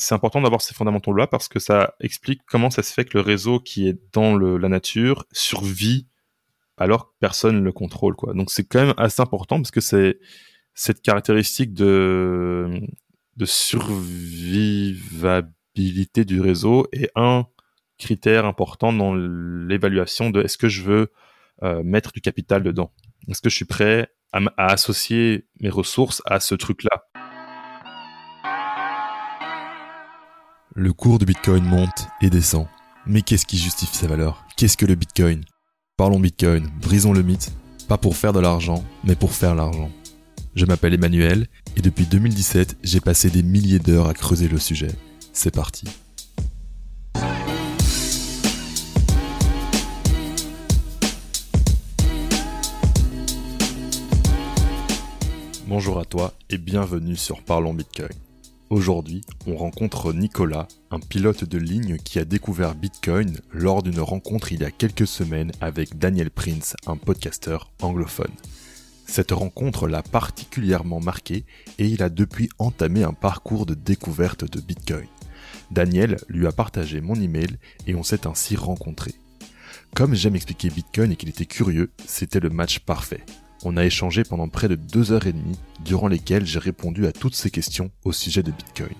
c'est important d'avoir ces fondamentaux-là parce que ça explique comment ça se fait que le réseau qui est dans la nature survit alors que personne ne le contrôle. Donc c'est quand même assez important parce que c'est cette caractéristique de, survivabilité du réseau est un critère important dans l'évaluation de est-ce que je veux euh, mettre du capital dedans Est-ce que je suis prêt à associer mes ressources à ce truc-là? Le cours du Bitcoin monte et descend. Mais qu'est-ce qui justifie sa valeur? Qu'est-ce que le Bitcoin? Parlons Bitcoin, brisons le mythe, pas pour faire de l'argent, mais pour faire l'argent. Je m'appelle Emmanuel et depuis 2017, j'ai passé des milliers d'heures à creuser le sujet. C'est parti. Bonjour à toi et bienvenue sur Parlons Bitcoin. Aujourd'hui, on rencontre Nicolas, un pilote de ligne qui a découvert Bitcoin lors d'une rencontre il y a quelques semaines avec Daniel Prince, un podcasteur anglophone. Cette rencontre l'a particulièrement marqué et il a depuis entamé un parcours de découverte de Bitcoin. Daniel lui a partagé mon email et on s'est ainsi rencontrés. Comme j'aime expliquer Bitcoin et qu'il était curieux, c'était le match parfait. On a échangé pendant près de deux heures et demie, durant lesquelles j'ai répondu à toutes ces questions au sujet de Bitcoin.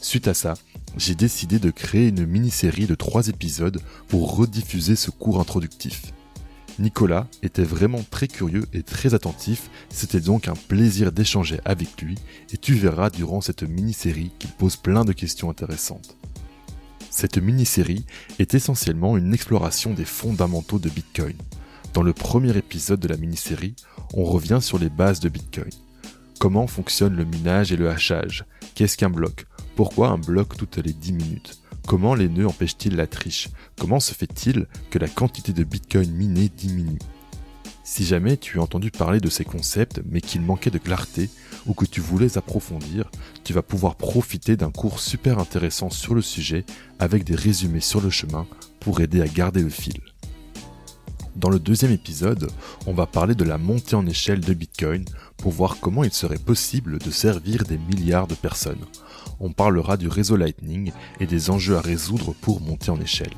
Suite à ça, j'ai décidé de créer une mini-série de trois épisodes pour rediffuser ce cours introductif. Nicolas était vraiment très curieux et très attentif, c'était donc un plaisir d'échanger avec lui et tu verras durant cette mini-série qu'il pose plein de questions intéressantes. Cette mini-série est essentiellement une exploration des fondamentaux de Bitcoin. Dans le premier épisode de la mini-série, on revient sur les bases de Bitcoin. Comment fonctionne le minage et le hachage? Qu'est-ce qu'un bloc? Pourquoi un bloc toutes les 10 minutes? Comment les nœuds empêchent-ils la triche? Comment se fait-il que la quantité de Bitcoin miné diminue? Si jamais tu as entendu parler de ces concepts mais qu'il manquait de clarté ou que tu voulais approfondir, tu vas pouvoir profiter d'un cours super intéressant sur le sujet avec des résumés sur le chemin pour aider à garder le fil. Dans le deuxième épisode, on va parler de la montée en échelle de Bitcoin pour voir comment il serait possible de servir des milliards de personnes. On parlera du réseau Lightning et des enjeux à résoudre pour monter en échelle.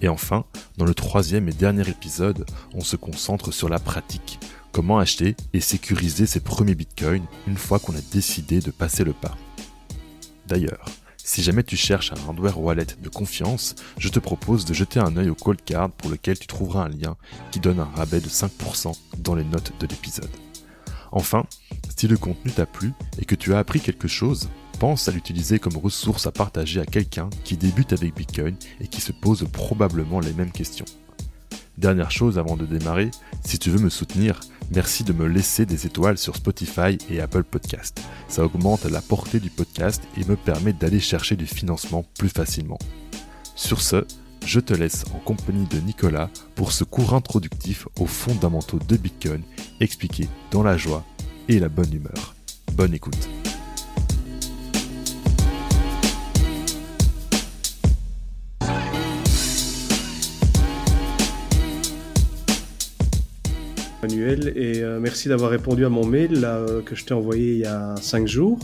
Et enfin, dans le troisième et dernier épisode, on se concentre sur la pratique. Comment acheter et sécuriser ses premiers bitcoins une fois qu'on a décidé de passer le pas. D'ailleurs, si jamais tu cherches un hardware wallet de confiance, je te propose de jeter un œil au cold card pour lequel tu trouveras un lien qui donne un rabais de 5% dans les notes de l'épisode. Enfin, si le contenu t'a plu et que tu as appris quelque chose, pense à l'utiliser comme ressource à partager à quelqu'un qui débute avec Bitcoin et qui se pose probablement les mêmes questions. Dernière chose avant de démarrer, si tu veux me soutenir, merci de me laisser des étoiles sur Spotify et Apple Podcast. Ça augmente la portée du podcast et me permet d'aller chercher du financement plus facilement. Sur ce, je te laisse en compagnie de Nicolas pour ce cours introductif aux fondamentaux de Bitcoin expliqué dans la joie et la bonne humeur. Bonne écoute. Manuel, et euh, merci d'avoir répondu à mon mail euh, que je t'ai envoyé il y a cinq jours.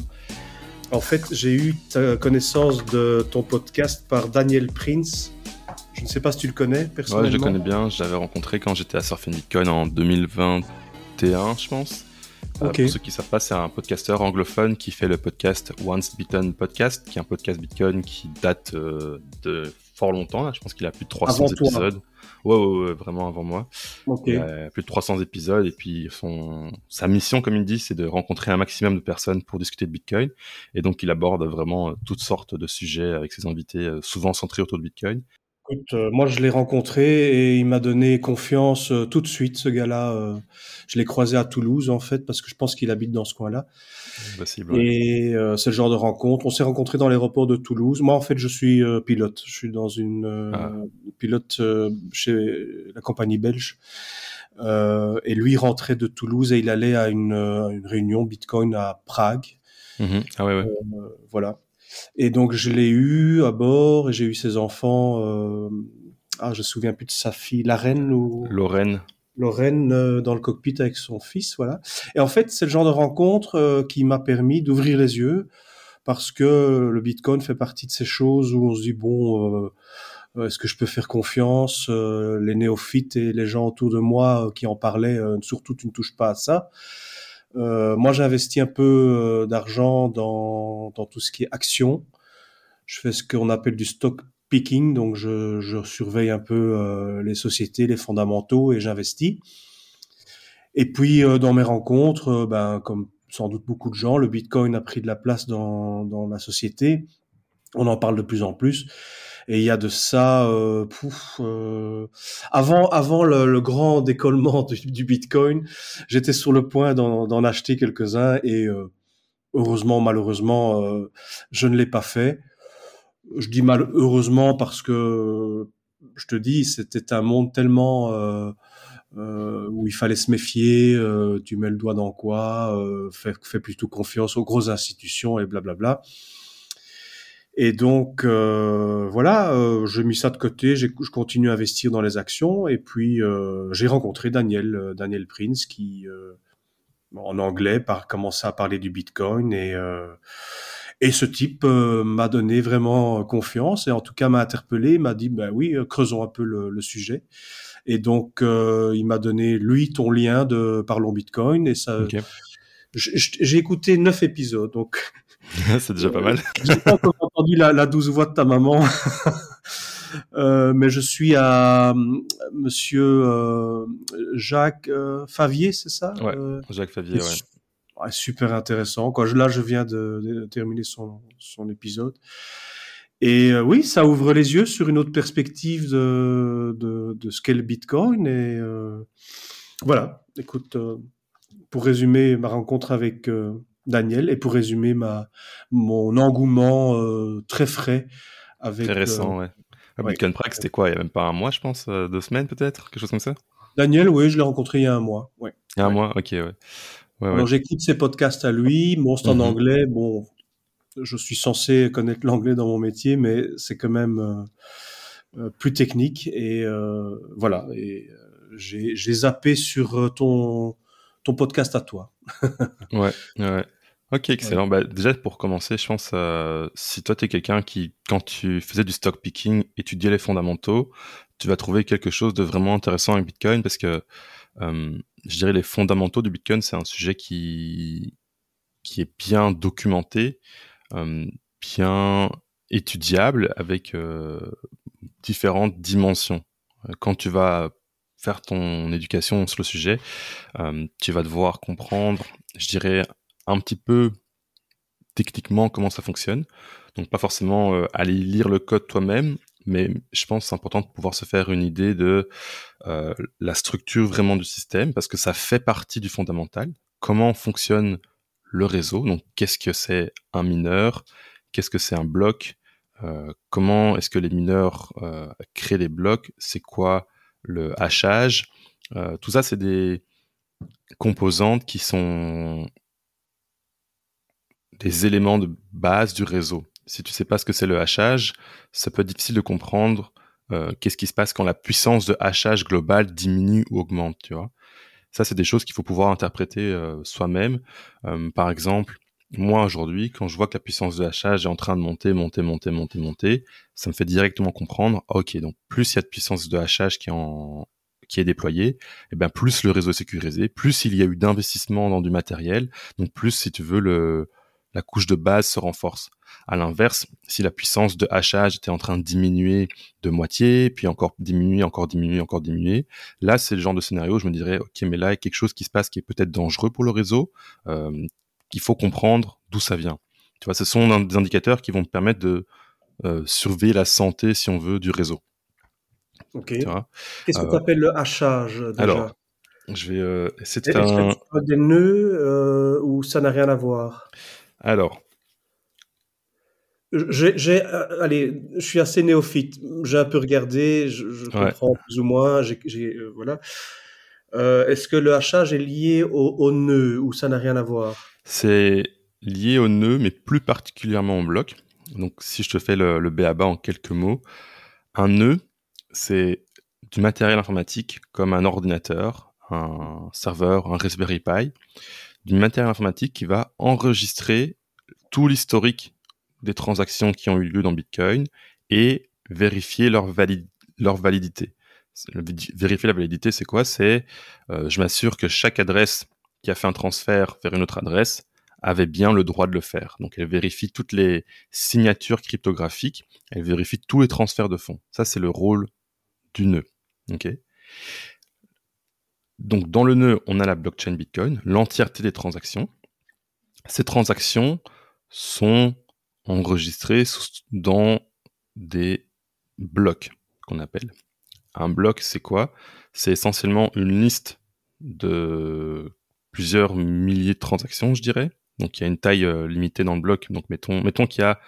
En fait, j'ai eu ta connaissance de ton podcast par Daniel Prince. Je ne sais pas si tu le connais personnellement. Ouais, je le connais bien. Je l'avais rencontré quand j'étais à Surfing Bitcoin en 2021, je pense. Euh, pour ceux qui ne savent pas, c'est un podcasteur anglophone qui fait le podcast Once Bitten Podcast, qui est un podcast Bitcoin qui date de fort longtemps. Je pense qu'il a plus de 300 épisodes. Ouais, ouais, vraiment avant moi. Plus de 300 épisodes et puis son sa mission, comme il dit, c'est de rencontrer un maximum de personnes pour discuter de Bitcoin. Et donc il aborde vraiment euh, toutes sortes de sujets avec ses invités, euh, souvent centrés autour de Bitcoin. Écoute, euh, moi je l'ai rencontré et il m'a donné confiance tout de suite. Ce gars-là, je l'ai croisé à Toulouse en fait parce que je pense qu'il habite dans ce coin-là. Et euh, c'est le genre de rencontre. On s'est rencontrés dans l'aéroport de Toulouse. Moi, en fait, je suis euh, pilote. Je suis dans une euh, ah. pilote chez la compagnie belge. et lui rentrait de Toulouse et il allait à une, une réunion Bitcoin à Prague. Mhm. Ah ouais, ouais. voilà. Et donc je l'ai eu à bord et j'ai eu ses enfants. ah, je me souviens plus de sa fille, la reine ou Lorraine. Lorraine euh, dans le cockpit avec son fils, voilà. Et en fait, c'est le genre de rencontre euh, qui m'a permis d'ouvrir les yeux parce que le Bitcoin fait partie de ces choses où on se dit bon, est-ce que je peux faire confiance Les néophytes et les gens autour de moi qui en parlaient, surtout tu ne touches pas à ça. moi, j'ai investi un peu d'argent dans, dans tout ce qui est action. Je fais ce qu'on appelle du stock picking, donc je, je surveille un peu les sociétés, les fondamentaux et j'investis. Et puis euh, dans mes rencontres, euh, ben, comme sans doute beaucoup de gens, le Bitcoin a pris de la place dans, dans la société. On en parle de plus en plus. Et il y a de ça, euh, pouf, euh, avant, avant le, grand décollement du, du Bitcoin, j'étais sur le point d'en acheter quelques-uns et euh, heureusement, malheureusement, euh, je ne l'ai pas fait. Je dis malheureusement parce que je te dis, c'était un monde tellement euh, où il fallait se méfier, euh, tu mets le doigt dans quoi, euh, fais, fais, plutôt confiance aux grosses institutions et blablabla. Et donc euh, voilà, euh, j'ai mis ça de côté, je continue à investir dans les actions et puis euh, j'ai rencontré Daniel, Daniel Prince qui en anglais par commencé à parler du Bitcoin et et ce type m'a donné vraiment confiance et en tout cas m'a interpellé, m'a dit ben oui, creusons un peu le, le sujet. Et donc, euh, il m'a donné, lui, ton lien de Parlons Bitcoin. Et ça, j'ai écouté neuf épisodes. Donc, c'est déjà pas mal. j'ai pas encore entendu la, la, douce voix de ta maman. Euh, mais je suis à euh, Monsieur euh, Jacques euh, Favier, c'est ça? Ouais, Jacques Favier, ouais. Super intéressant. Quoi. Là, je viens de, de terminer son, son épisode. Et euh, oui, ça ouvre les yeux sur une autre perspective de, de, de ce qu'est le Bitcoin. Et euh, voilà, écoute, euh, pour résumer ma rencontre avec Daniel et pour résumer ma, mon engouement très frais avec... Très récent, ouais. Ah, ouais. Bitcoin Prague, c'était quoi? Il y a même pas un mois, je pense Deux semaines peut-être Quelque chose comme ça? Daniel, oui, je l'ai rencontré il y a un mois. Ouais. Il y a un mois, ok, ouais. Ouais Alors j'écoute ses podcasts à lui, c'est en mm -hmm. anglais, bon, je suis censé connaître l'anglais dans mon métier, mais c'est quand même euh, euh, plus technique. Et euh, voilà, et j'ai zappé sur ton, ton podcast à toi. ouais, ouais. Ok, excellent. Ouais. Bah, déjà, pour commencer, je pense, euh, si toi, tu es quelqu'un qui, quand tu faisais du stock picking, étudiais les fondamentaux, tu vas trouver quelque chose de vraiment intéressant avec Bitcoin parce que euh, je dirais les fondamentaux du Bitcoin, c'est un sujet qui, qui est bien documenté, euh, bien étudiable avec euh, différentes dimensions. Euh, quand tu vas faire ton éducation sur le sujet, tu vas devoir comprendre, je dirais, un petit peu techniquement comment ça fonctionne. Donc pas forcément aller lire le code toi-même, mais je pense c'est important de pouvoir se faire une idée de euh, la structure vraiment du système, parce que ça fait partie du fondamental. Comment fonctionne le réseau? Donc, qu'est-ce que c'est un mineur? Qu'est-ce que c'est un bloc? Euh, Comment est-ce que les mineurs euh, créent des blocs? C'est quoi le hachage? Tout ça, c'est des composantes qui sont des éléments de base du réseau. Si tu sais pas ce que c'est le hachage, ça peut être difficile de comprendre euh, qu'est-ce qui se passe quand la puissance de hachage globale diminue ou augmente, tu vois. Ça, c'est des choses qu'il faut pouvoir interpréter euh, soi-même. Euh, par exemple, moi aujourd'hui, quand je vois que la puissance de hachage est en train de monter, monter, monter, monter, monter, ça me fait directement comprendre, ok, donc plus il y a de puissance de hachage qui est, en, qui est déployée, et eh bien plus le réseau est sécurisé, plus il y a eu d'investissement dans du matériel, donc plus, si tu veux, le, la couche de base se renforce. À l'inverse, si la puissance de hachage était en train de diminuer de moitié, puis encore diminuer, encore diminuer, encore diminuer, là, c'est le genre de scénario où je me dirais, ok, mais là, il y a quelque chose qui se passe qui est peut-être dangereux pour le réseau, euh, qu'il faut comprendre d'où ça vient. Tu vois, ce sont des indicateurs qui vont te permettre de euh, surveiller la santé, si on veut, du réseau. Ok. Qu'est-ce que tu appelles le hachage déjà? Alors, je vais euh, essayer de faire un... des nœuds euh, ou ça n'a rien à voir? Alors, j'ai, euh, allez, je suis assez néophyte. J'ai un peu regardé, je, je comprends plus ou moins. J'ai, euh, voilà. Euh, est-ce que le hachage est lié au, au nœud ou ça n'a rien à voir? C'est lié au nœud, mais plus particulièrement au bloc. Donc, si je te fais le, le BABA en quelques mots, un nœud, c'est du matériel informatique comme un ordinateur, un serveur, un Raspberry Pi, du matériel informatique qui va enregistrer tout l'historique des transactions qui ont eu lieu dans Bitcoin et vérifier leur, validité. Vérifier la validité, c'est quoi? C'est euh, je m'assure que chaque adresse qui a fait un transfert vers une autre adresse avait bien le droit de le faire. Donc elle vérifie toutes les signatures cryptographiques, elle vérifie tous les transferts de fonds. Ça, c'est le rôle du nœud. Donc dans le nœud, on a la blockchain Bitcoin, l'entièreté des transactions. Ces transactions sont enregistrées dans des blocs qu'on appelle. Un bloc, c'est quoi? C'est essentiellement une liste de plusieurs milliers de transactions, je dirais. Donc il y a une taille euh, limitée dans le bloc. Donc mettons, mettons qu'il y a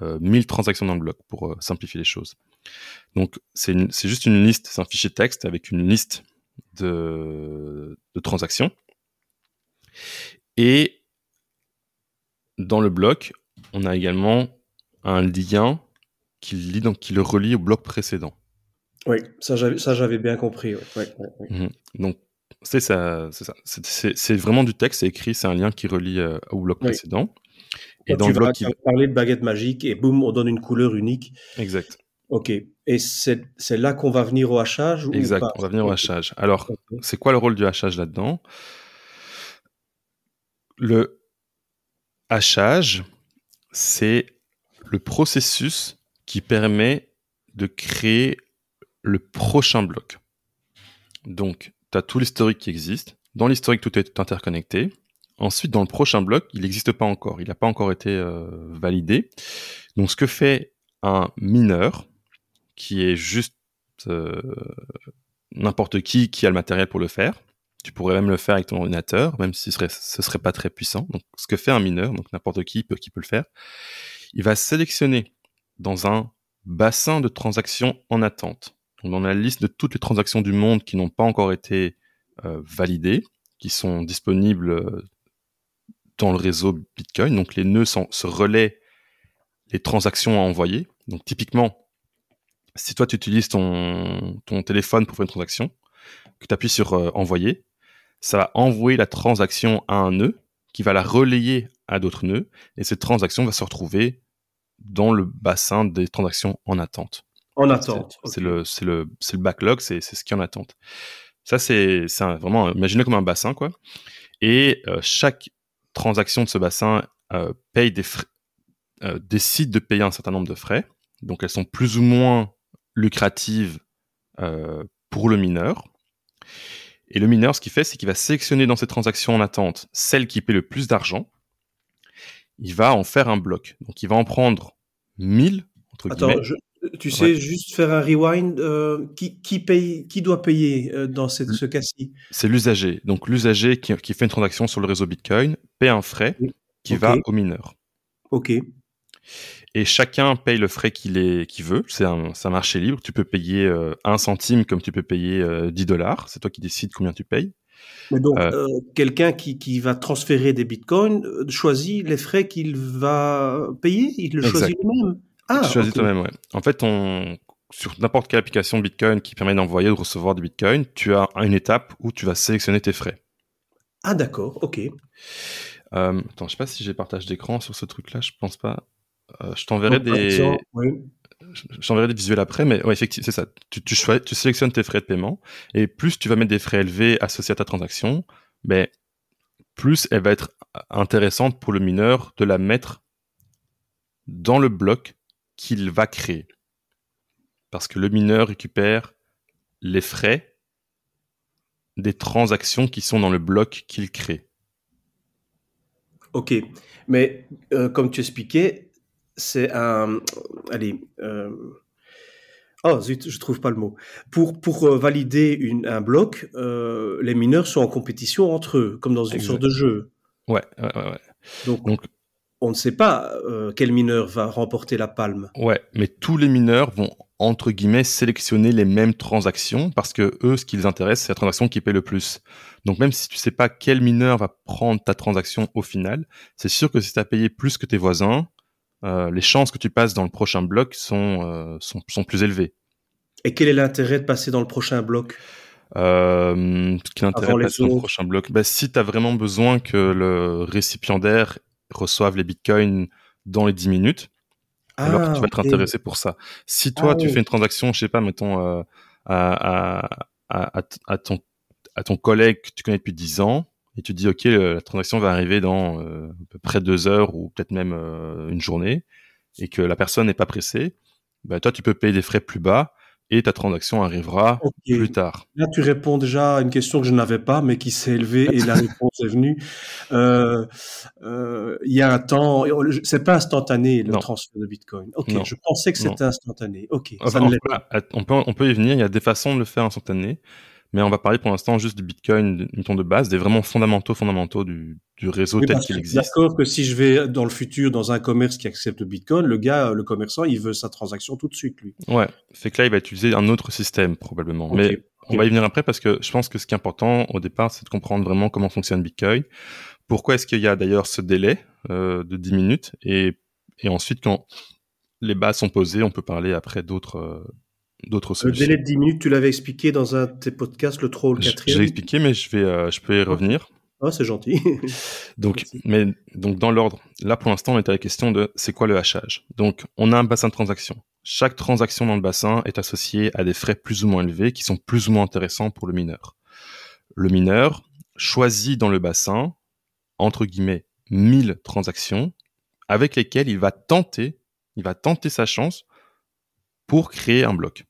1000 euh, transactions dans le bloc pour euh, simplifier les choses. Donc c'est juste une liste, c'est un fichier texte avec une liste de, de transactions. Et dans le bloc, on a également un lien qui, donc, qui le relie au bloc précédent. Oui, ça j'avais bien compris. Mhm. Donc c'est ça, c'est vraiment du texte, c'est écrit, c'est un lien qui relie euh, au bloc précédent. Et dans tu le bloc qui parler de baguette magique et boum, on donne une couleur unique. Exact. Ok. Et c'est là qu'on va venir au hachage Exact, on va venir au hachage. Alors, c'est quoi le rôle du hachage là-dedans? Le hachage, c'est le processus qui permet de créer le prochain bloc. Donc, tu as tout l'historique qui existe. Dans l'historique, tout est interconnecté. Ensuite, dans le prochain bloc, il n'existe pas encore. Il n'a pas encore été euh, validé. Donc, ce que fait un mineur, qui est juste euh, n'importe qui qui a le matériel pour le faire, tu pourrais même le faire avec ton ordinateur, même si ce serait, serait pas très puissant. Donc, ce que fait un mineur, donc n'importe qui peut, qui peut le faire, il va sélectionner dans un bassin de transactions en attente. Donc, dans la liste de toutes les transactions du monde qui n'ont pas encore été euh, validées, qui sont disponibles euh, dans le réseau Bitcoin. Donc, les nœuds se relaient les transactions à envoyer. Donc, typiquement, si toi, tu utilises ton, ton téléphone pour faire une transaction, que tu appuies sur euh, envoyer, ça va envoyer la transaction à un nœud qui va la relayer à d'autres nœuds et cette transaction va se retrouver dans le bassin des transactions en attente. En attente. C'est le, le, le backlog, c'est ce qui est en attente. Ça, c'est vraiment, imaginez comme un bassin, quoi. Et euh, chaque transaction de ce bassin euh, paye des frais, décide de payer un certain nombre de frais. Donc, elles sont plus ou moins lucratives pour le mineur. Et le mineur, ce qu'il fait, c'est qu'il va sélectionner dans ses transactions en attente celle qui paie le plus d'argent. Il va en faire un bloc. Donc, il va en prendre 1000, entre Attends, tu sais juste faire un rewind. Euh, qui, qui, paye, qui doit payer euh, dans cette, ce cas-ci? C'est l'usager. Donc, l'usager qui, qui, fait une transaction sur le réseau Bitcoin paie un frais qui va au mineur. OK et chacun paye le frais qu'il veut. C'est un, marché libre. Tu peux payer euh, un centime comme tu peux payer 10 euh, dollars. C'est toi qui décides combien tu payes. Mais donc, euh, quelqu'un qui, qui, va transférer des bitcoins choisit les frais qu'il va payer Il le choisit lui-même Ah, tu choisis toi-même, ouais. En fait, on, sur n'importe quelle application Bitcoin qui permet d'envoyer ou de recevoir des bitcoins, tu as une étape où tu vas sélectionner tes frais. Ah, d'accord, ok. Euh, attends, je sais pas si j'ai partage d'écran sur ce truc-là, je pense pas. Euh, je t'enverrai des. des visuels après, mais ouais, effectivement, c'est ça. Tu, tu, tu sélectionnes tes frais de paiement, et plus tu vas mettre des frais élevés associés à ta transaction, mais ben, plus elle va être intéressante pour le mineur de la mettre dans le bloc qu'il va créer. Parce que le mineur récupère les frais des transactions qui sont dans le bloc qu'il crée. Ok, mais euh, comme tu expliquais, c'est un. Allez. Euh, oh zut, je trouve pas le mot. Pour, pour euh, valider une, un bloc, euh, les mineurs sont en compétition entre eux, comme dans une sorte de jeu. Ouais, ouais, ouais. Donc, Donc, on ne sait pas quel mineur va remporter la palme. Ouais, mais tous les mineurs vont entre guillemets sélectionner les mêmes transactions parce que eux, ce qui les intéresse, c'est la transaction qui paie le plus. Donc même si tu sais pas quel mineur va prendre ta transaction au final, c'est sûr que si tu as payé plus que tes voisins, euh, les chances que tu passes dans le prochain bloc sont, euh, sont, sont, plus élevées. Et quel est l'intérêt de passer dans le prochain bloc? Euh, Quel intérêt de passer dans le prochain bloc? Bah, Si tu as vraiment besoin que le récipiendaire reçoive les bitcoins dans les 10 minutes, alors que tu vas être ah, intéressé pour ça. Si toi, ah tu fais une transaction, je sais pas, mettons, à, à, à, ton, à ton collègue que tu connais depuis 10 ans, et tu dis, OK, la transaction va arriver dans euh, à peu près deux heures ou peut-être même euh, une journée, et que la personne n'est pas pressée, bah, toi, tu peux payer des frais plus bas et ta transaction arrivera plus tard. Là, tu réponds déjà à une question que je n'avais pas, mais qui s'est élevée et la réponse est venue. Euh, euh, il y a un temps, c'est pas instantané le transfert de Bitcoin. Ok, je pensais que c'était instantané. Ok, ça ne. On peut, on peut y venir. Il y a des façons de le faire instantané mais on va parler pour l'instant juste du Bitcoin, ton de base, des vraiment fondamentaux, fondamentaux du, du réseau tel qu'il existe. D'accord que si je vais dans le futur dans un commerce qui accepte le Bitcoin, le gars, le commerçant, il veut sa transaction tout de suite, lui. Ouais, c'est que là, il va utiliser un autre système probablement. Mais on va y venir après parce que je pense que ce qui est important au départ, c'est de comprendre vraiment comment fonctionne Bitcoin. Pourquoi est-ce qu'il y a d'ailleurs ce délai euh, de 10 minutes? Et, et ensuite quand les bases sont posées, on peut parler après d'autres euh, d'autres solutions. Le délai de 10 minutes, tu l'avais expliqué dans un de tes podcasts, le 3 ou le 4 J'ai expliqué, mais je, vais, euh, je peux y revenir. Ah, c'est gentil. donc, mais, donc, dans l'ordre, là, pour l'instant, on est à la question de c'est quoi le hachage? Donc, on a un bassin de transaction. Chaque transaction dans le bassin est associée à des frais plus ou moins élevés qui sont plus ou moins intéressants pour le mineur. Le mineur choisit dans le bassin, entre guillemets, 1000 transactions avec lesquelles il va tenter, il va tenter sa chance pour créer un bloc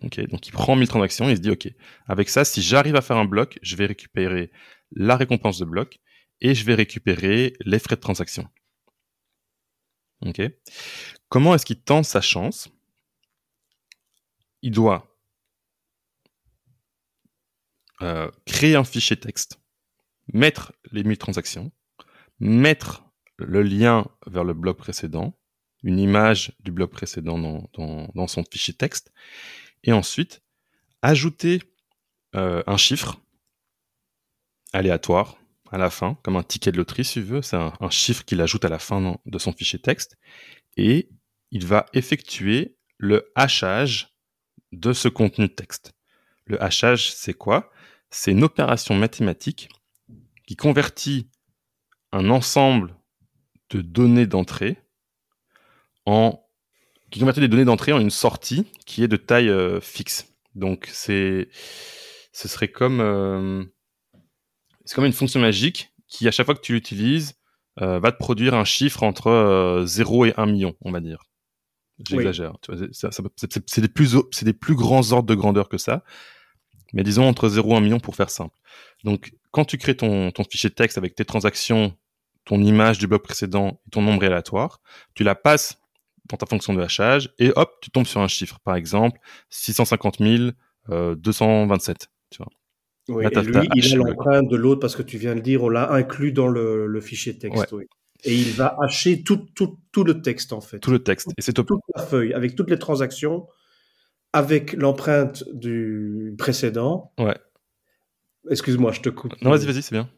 donc il prend 1000 transactions, il se dit, OK, avec ça, si j'arrive à faire un bloc, je vais récupérer la récompense de bloc et je vais récupérer les frais de transaction. OK Comment est-ce qu'il tente sa chance? Il doit euh, créer un fichier texte, mettre les 1000 transactions, mettre le lien vers le bloc précédent, une image du bloc précédent dans son fichier texte, et ensuite ajouter euh, un chiffre aléatoire à la fin, comme un ticket de loterie si veux, c'est un, chiffre qu'il ajoute à la fin de son fichier texte, et il va effectuer le hachage de ce contenu de texte. Le hachage, c'est quoi? C'est une opération mathématique qui convertit un ensemble de données d'entrée en qui convertit des données d'entrée en une sortie qui est de taille euh, fixe. Donc c'est, ce serait comme, euh, c'est comme une fonction magique qui à chaque fois que tu l'utilises euh, va te produire un chiffre entre 0 et 1 million, on va dire. J'exagère. C'est des plus, c'est des plus grands ordres de grandeur que ça. Mais disons entre 0 et 1 million pour faire simple. Donc, quand tu crées ton, ton fichier de texte avec tes transactions, ton image du bloc précédent et ton nombre aléatoire, tu la passes dans ta fonction de hachage et hop, tu tombes sur un chiffre. Par exemple, 650 227. Tu vois. Oui, et lui, il a l'empreinte de l'autre parce que tu viens de dire, on l'a inclus dans le, fichier texte. Oui. Et il va hacher tout, tout, tout, le texte en fait. Tout le texte. Et c'est toute la feuille avec toutes les transactions, avec l'empreinte du précédent. Ouais. Excuse-moi, je te coupe. Non, vas-y, vas-y, c'est bien.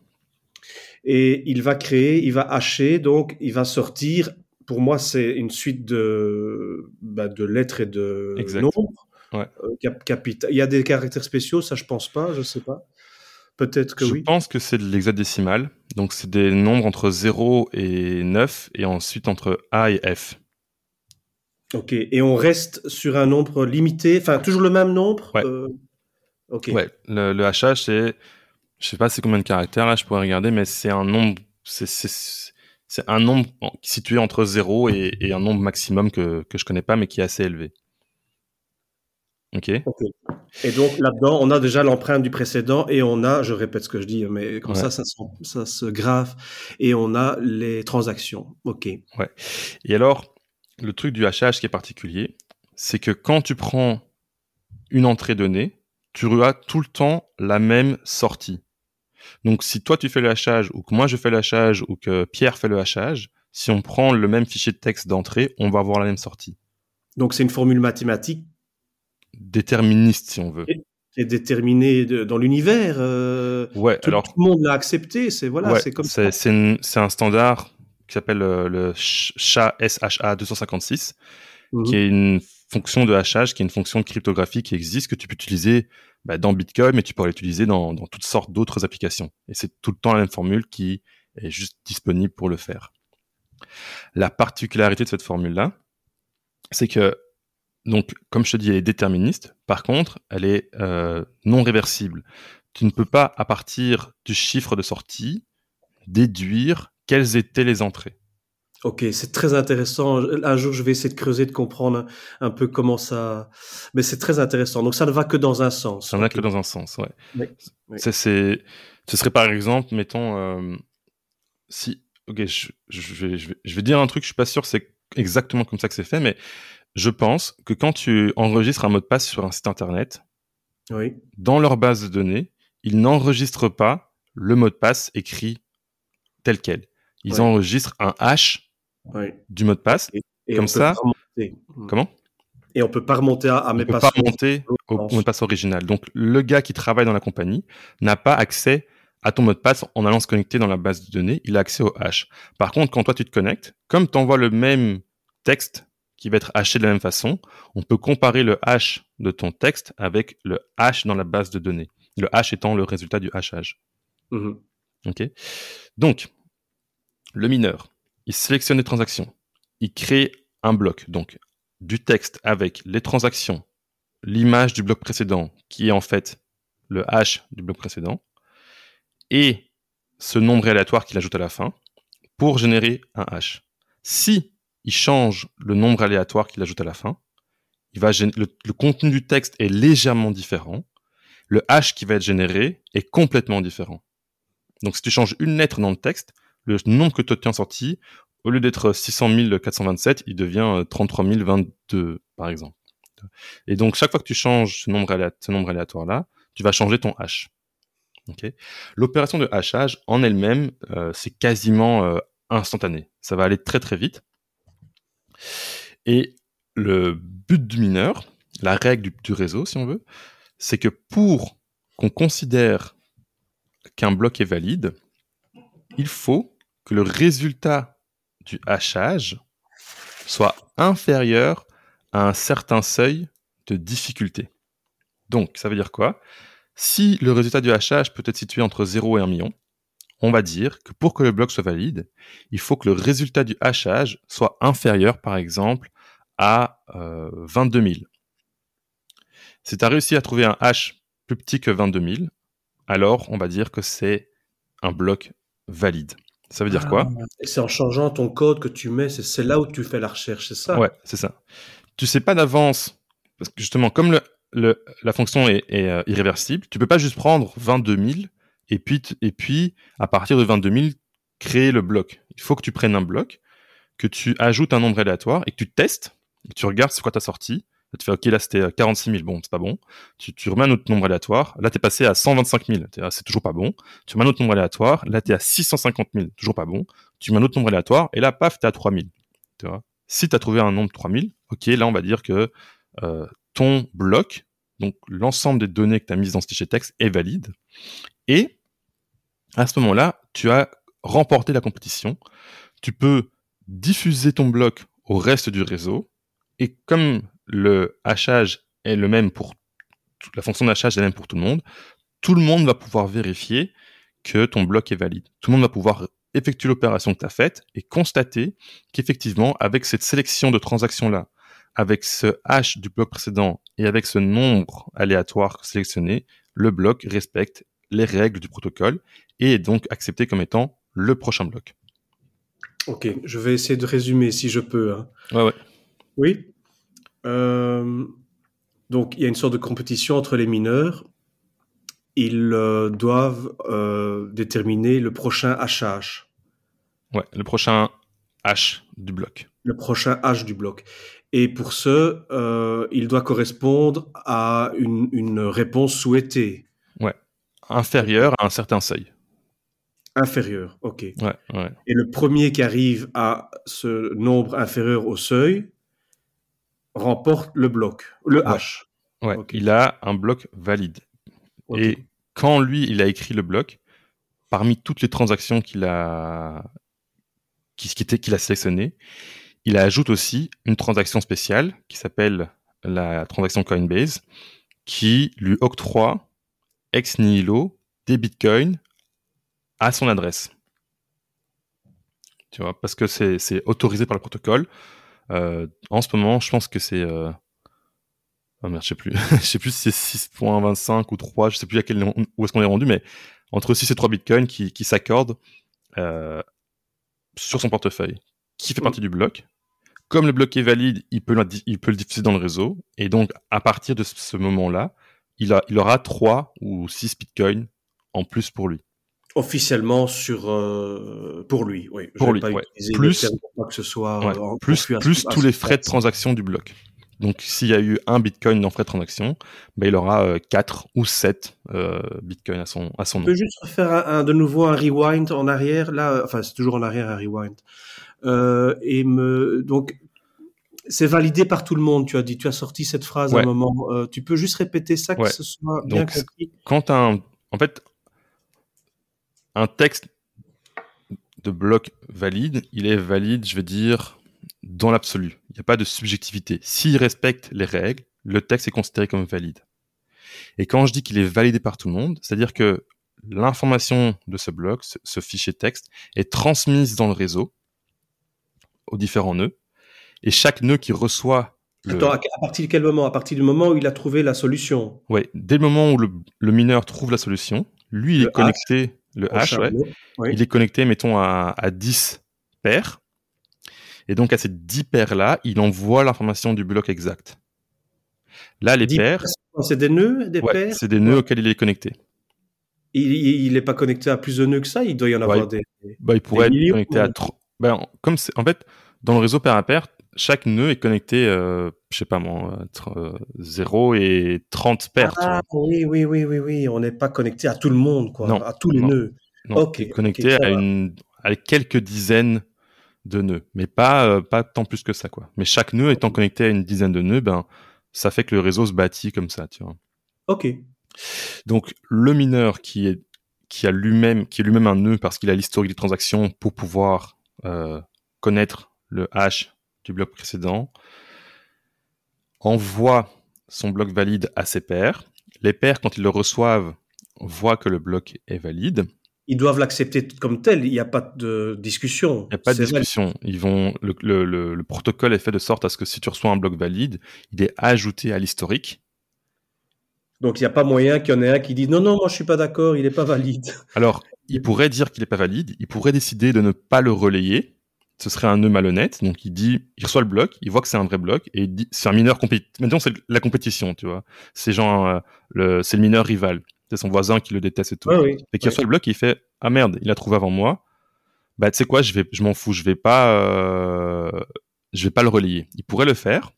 Et il va créer, il va hacher, donc il va sortir pour moi, c'est une suite de, bah, de lettres et de nombres. Ouais. Euh, Il y a des caractères spéciaux, ça je pense pas, je sais pas. Peut-être que oui. Je pense que c'est de l'hexadécimal. Donc c'est des nombres entre 0 et 9 et ensuite entre A et F. Ok, et on reste sur un nombre limité, enfin toujours le même nombre? Ouais. Euh, ok. Ouais, le, le hachage c'est, je sais pas c'est combien de caractères là, je pourrais regarder, mais c'est un nombre, c'est c'est un nombre situé entre 0 et, un nombre maximum que, que je connais pas, mais qui est assez élevé. Ok. Et donc là-dedans, on a déjà l'empreinte du précédent et on a, je répète ce que je dis, mais comme ça, ça, ça, se grave et on a les transactions. Ok. Ouais. Et alors, le truc du hachage qui est particulier, c'est que quand tu prends une entrée donnée, tu as tout le temps la même sortie. Donc si toi tu fais le hachage ou que moi je fais le hachage ou que Pierre fait le hachage, si on prend le même fichier de texte d'entrée, on va avoir la même sortie. Donc c'est une formule mathématique déterministe si on veut. Qui est déterminée dans l'univers. Euh, ouais, tout, alors tout le monde l'a accepté. C'est voilà, c'est comme ça. C'est un standard qui s'appelle euh, le SHA 256, mhm. qui est une fonction de hachage, qui est une fonction de cryptographie qui existe que tu peux utiliser bah, dans Bitcoin, mais tu pourrais l'utiliser dans, dans toutes sortes d'autres applications. Et c'est tout le temps la même formule qui est juste disponible pour le faire. La particularité de cette formule-là, c'est que, donc, comme je te dis, elle est déterministe. Par contre, elle est euh, non réversible. Tu ne peux pas, à partir du chiffre de sortie, déduire quelles étaient les entrées. Ok, c'est très intéressant. Un jour, je vais essayer de creuser, de comprendre un, peu comment ça. Mais c'est très intéressant. Donc, ça ne va que dans un sens. Ça ne va que dans un sens, ouais. C'est, ce serait par exemple, mettons, euh, si. Ok, je, je, vais, je, vais, dire un truc. Je suis pas sûr, c'est exactement comme ça que c'est fait, mais je pense que quand tu enregistres un mot de passe sur un site internet, oui. dans leur base de données, ils n'enregistrent pas le mot de passe écrit tel quel. Ils enregistrent un hash du mot de passe. Et, comme ça. Hmm. Comment? Et on peut pas remonter à, à mes peut pas remonter au, mot de passe original. Donc le gars qui travaille dans la compagnie n'a pas accès à ton mot de passe en allant se connecter dans la base de données. Il a accès au hash. Par contre, quand toi tu te connectes, comme tu envoies le même texte qui va être hashé de la même façon, on peut comparer le hash de ton texte avec le hash dans la base de données. Le hash étant le résultat du hashage. Mmh ok? Donc, le mineur, il sélectionne les transactions, il crée un bloc, donc du texte avec les transactions, l'image du bloc précédent, qui est en fait le hash du bloc précédent, et ce nombre aléatoire qu'il ajoute à la fin, pour générer un hash. Si il change le nombre aléatoire qu'il ajoute à la fin, le, le, contenu du texte est légèrement différent, le hash qui va être généré est complètement différent. Donc si tu changes une lettre dans le texte, le nombre que tu obtiens sorti, au lieu d'être 600 427, il devient 33 euh, 022, par exemple. Et donc, chaque fois que tu changes ce nombre, aléatoire-là, tu vas changer ton hash. L'opération de hachage, en elle-même, euh, c'est quasiment euh, instantané. Ça va aller très très vite. Et le but du mineur, la règle du réseau, si on veut, c'est que pour qu'on considère qu'un bloc est valide, il faut le résultat du hachage soit inférieur à un certain seuil de difficulté. Donc, ça veut dire quoi? Si le résultat du hachage peut être situé entre 0 et 1 million, on va dire que pour que le bloc soit valide, il faut que le résultat du hachage soit inférieur, par exemple, à 22 000. Si tu as réussi à trouver un hash plus petit que 22 000, alors on va dire que c'est un bloc valide. Ça veut dire quoi? Ah, C'est en changeant ton code que tu mets, c'est là où tu fais la recherche, c'est ça? Ouais, c'est ça. Tu sais pas d'avance, parce que justement, comme le, la fonction est, euh, irréversible, tu peux pas juste prendre 22 000 et puis, et puis, à partir de 22 000, créer le bloc. Il faut que tu prennes un bloc, que tu ajoutes un nombre aléatoire et que tu testes, et que tu regardes ce quoi t'as sorti, tu fais, OK, là, c'était 46 euh, 000. Bon, c'est pas bon. Tu, tu remets un autre nombre aléatoire. Là, t'es passé à 125 000. C'est toujours pas bon. Tu remets un autre nombre aléatoire. Là, t'es à 650 000. Toujours pas bon. Tu mets un autre nombre aléatoire. Et là, paf, t'es à 3 000. Tu vois? Si t'as trouvé un nombre 3 000, OK, là, on va dire que euh, ton bloc, donc l'ensemble des données que tu as mises dans ce fichier texte est valide. Et à ce moment-là, tu as remporté la compétition. Tu peux diffuser ton bloc au reste du réseau. Et comme le hachage est le même pour la fonction d'hachage est la même pour tout le monde, tout le monde va pouvoir vérifier que ton bloc est valide. Tout le monde va pouvoir effectuer l'opération que tu as faite et constater qu'effectivement, avec cette sélection de transactions-là, avec ce hash du bloc précédent et avec ce nombre aléatoire sélectionné, le bloc respecte les règles du protocole et est donc accepté comme étant le prochain bloc. Ok, je vais essayer de résumer si je peux. Hein. Ouais, ouais. Oui, euh, donc, il y a une sorte de compétition entre les mineurs. Ils euh, doivent euh, déterminer le prochain hachage. Ouais, le prochain hash du bloc. Le prochain hash du bloc. Et pour ce, il doit correspondre à une, une, réponse souhaitée. Ouais, inférieure à un certain seuil. Inférieur, ok. Ouais, ouais. Et le premier qui arrive à ce nombre inférieur au seuil remporte le bloc, le H. Ouais, il a un bloc valide. Et quand lui, il a écrit le bloc, parmi toutes les transactions qu'il a, qu'il a sélectionnées, il ajoute aussi une transaction spéciale qui s'appelle la transaction Coinbase, qui lui octroie ex nihilo des bitcoins à son adresse. tu vois, parce que c'est autorisé par le protocole. Euh, en ce moment, je pense que c'est oh merde, je sais plus, je sais plus si c'est 6.25 ou 3, je sais plus à quel où est-ce qu'on est rendu, mais entre 6 et 3 bitcoins qui, qui s'accordent euh, sur son portefeuille, qui fait partie du bloc. Comme le bloc est valide, il peut, il peut le diffuser dans le réseau, et donc à partir de ce moment-là, il, a, il aura 3 ou 6 bitcoins en plus pour lui. Officiellement sur euh, pour lui, oui. Pour lui, plus que ce soit euh, plus plus tous les frais de transaction du bloc. Donc s'il y a eu un bitcoin dans frais de transaction, ben, il aura 4 euh, ou 7 bitcoins à son à son nom. Je peux juste faire un, de nouveau un rewind en arrière là, enfin c'est toujours en arrière un rewind. et me donc c'est validé par tout le monde, tu as dit. Tu as sorti cette phrase à un moment. tu peux juste répéter ça, que ce soit bien compris. Quand un, en fait, un texte de bloc valide, il est valide, je vais dire, dans l'absolu. Il n'y a pas de subjectivité. S'il respecte les règles, le texte est considéré comme valide. Et quand je dis qu'il est validé par tout le monde, c'est-à-dire que l'information de ce bloc, ce, fichier texte, est transmise dans le réseau aux différents nœuds. Et chaque nœud qui reçoit Attends, à partir de quel moment? À partir du moment où il a trouvé la solution? Oui, dès le moment où le, mineur trouve la solution, lui, il est connecté le H, ouais. Il est connecté, mettons, à, à 10 paires. Et donc, à ces 10 paires-là, il envoie l'information du bloc exact. Là, les paires. C'est des nœuds, des paires? C'est des nœuds auxquels il est connecté. Il n'est pas connecté à plus de nœuds que ça? Il doit y en avoir des. Bah, il pourrait être connecté à trop. Ben, comme en fait, dans le réseau paire à paire, chaque nœud est connecté, euh, je sais pas moi, 0 et 30 paires. Ah oui, oui, oui, oui, oui. On n'est pas connecté à tout le monde, quoi, non, à tous les nœuds. Non, ok. connecté à, une, à quelques dizaines de nœuds, mais pas euh, pas tant plus que ça, quoi. Mais chaque nœud étant connecté à une dizaine de nœuds, ben ça fait que le réseau se bâtit comme ça, tu vois. Ok. Donc le mineur qui est qui a lui-même qui est lui-même un nœud parce qu'il a l'historique des transactions pour pouvoir euh, connaître le hash du bloc précédent, envoie son bloc valide à ses pairs. Les pairs, quand ils le reçoivent, voient que le bloc est valide. Ils doivent l'accepter comme tel. Il n'y a pas de discussion. Il n'y a pas de discussion. Ils vont. Le, protocole est fait de sorte à ce que si tu reçois un bloc valide, il est ajouté à l'historique. Donc il n'y a pas moyen qu'il y en ait un qui dise non non moi je suis pas d'accord, il n'est pas valide. Alors il pourrait dire qu'il n'est pas valide. Il pourrait décider de ne pas le relayer ce serait un nœud malhonnête. Donc il dit, il reçoit le bloc, il voit que c'est un vrai bloc et il dit, c'est un mineur compétitif. Maintenant c'est la compétition, tu vois. C'est genre, euh, le, c'est le mineur rival. C'est son voisin qui le déteste et tout. et qui reçoit le bloc, il fait, ah merde, il a trouvé avant moi. Bah tu sais quoi, je vais, je m'en fous, je vais pas, euh, je vais pas le relayer. Il pourrait le faire,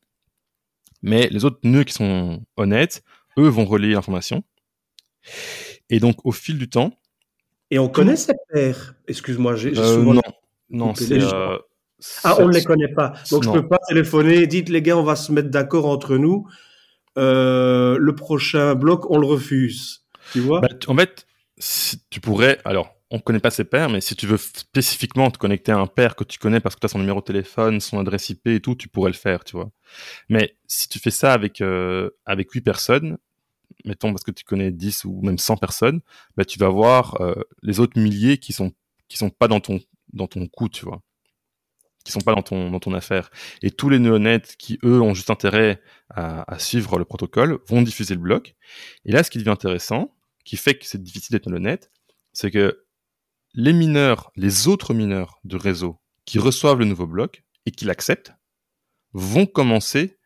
mais les autres nœuds qui sont honnêtes, eux vont relayer l'information. Et donc au fil du temps. Et on connaît cette paire. Excuse-moi, j'ai euh, souvent. Non non, c'est. Euh, ah, on ne les connaît pas. Donc, je je peux pas téléphoner. Dites, les gars, on va se mettre d'accord entre nous. Euh, le prochain bloc, on le refuse. Tu vois? Bah, En fait, si tu pourrais. Alors, on ne connaît pas ses pairs, mais si tu veux spécifiquement te connecter à un père que tu connais parce que tu as son numéro de téléphone, son adresse IP et tout, tu pourrais le faire, tu vois. Mais si tu fais ça avec, euh, avec 8 personnes, mettons parce que tu connais 10 ou même 100 personnes, bah, tu vas voir euh, les autres milliers qui sont qui sont pas dans ton dans ton coup, tu vois, qui sont pas dans ton affaire. Et tous les honnêtes qui eux ont juste intérêt à, suivre le protocole vont diffuser le bloc. Et là, ce qui devient intéressant, qui fait que c'est difficile d'être honnête, c'est que les mineurs, les autres mineurs du réseau qui reçoivent le nouveau bloc et qui l'acceptent, vont commencer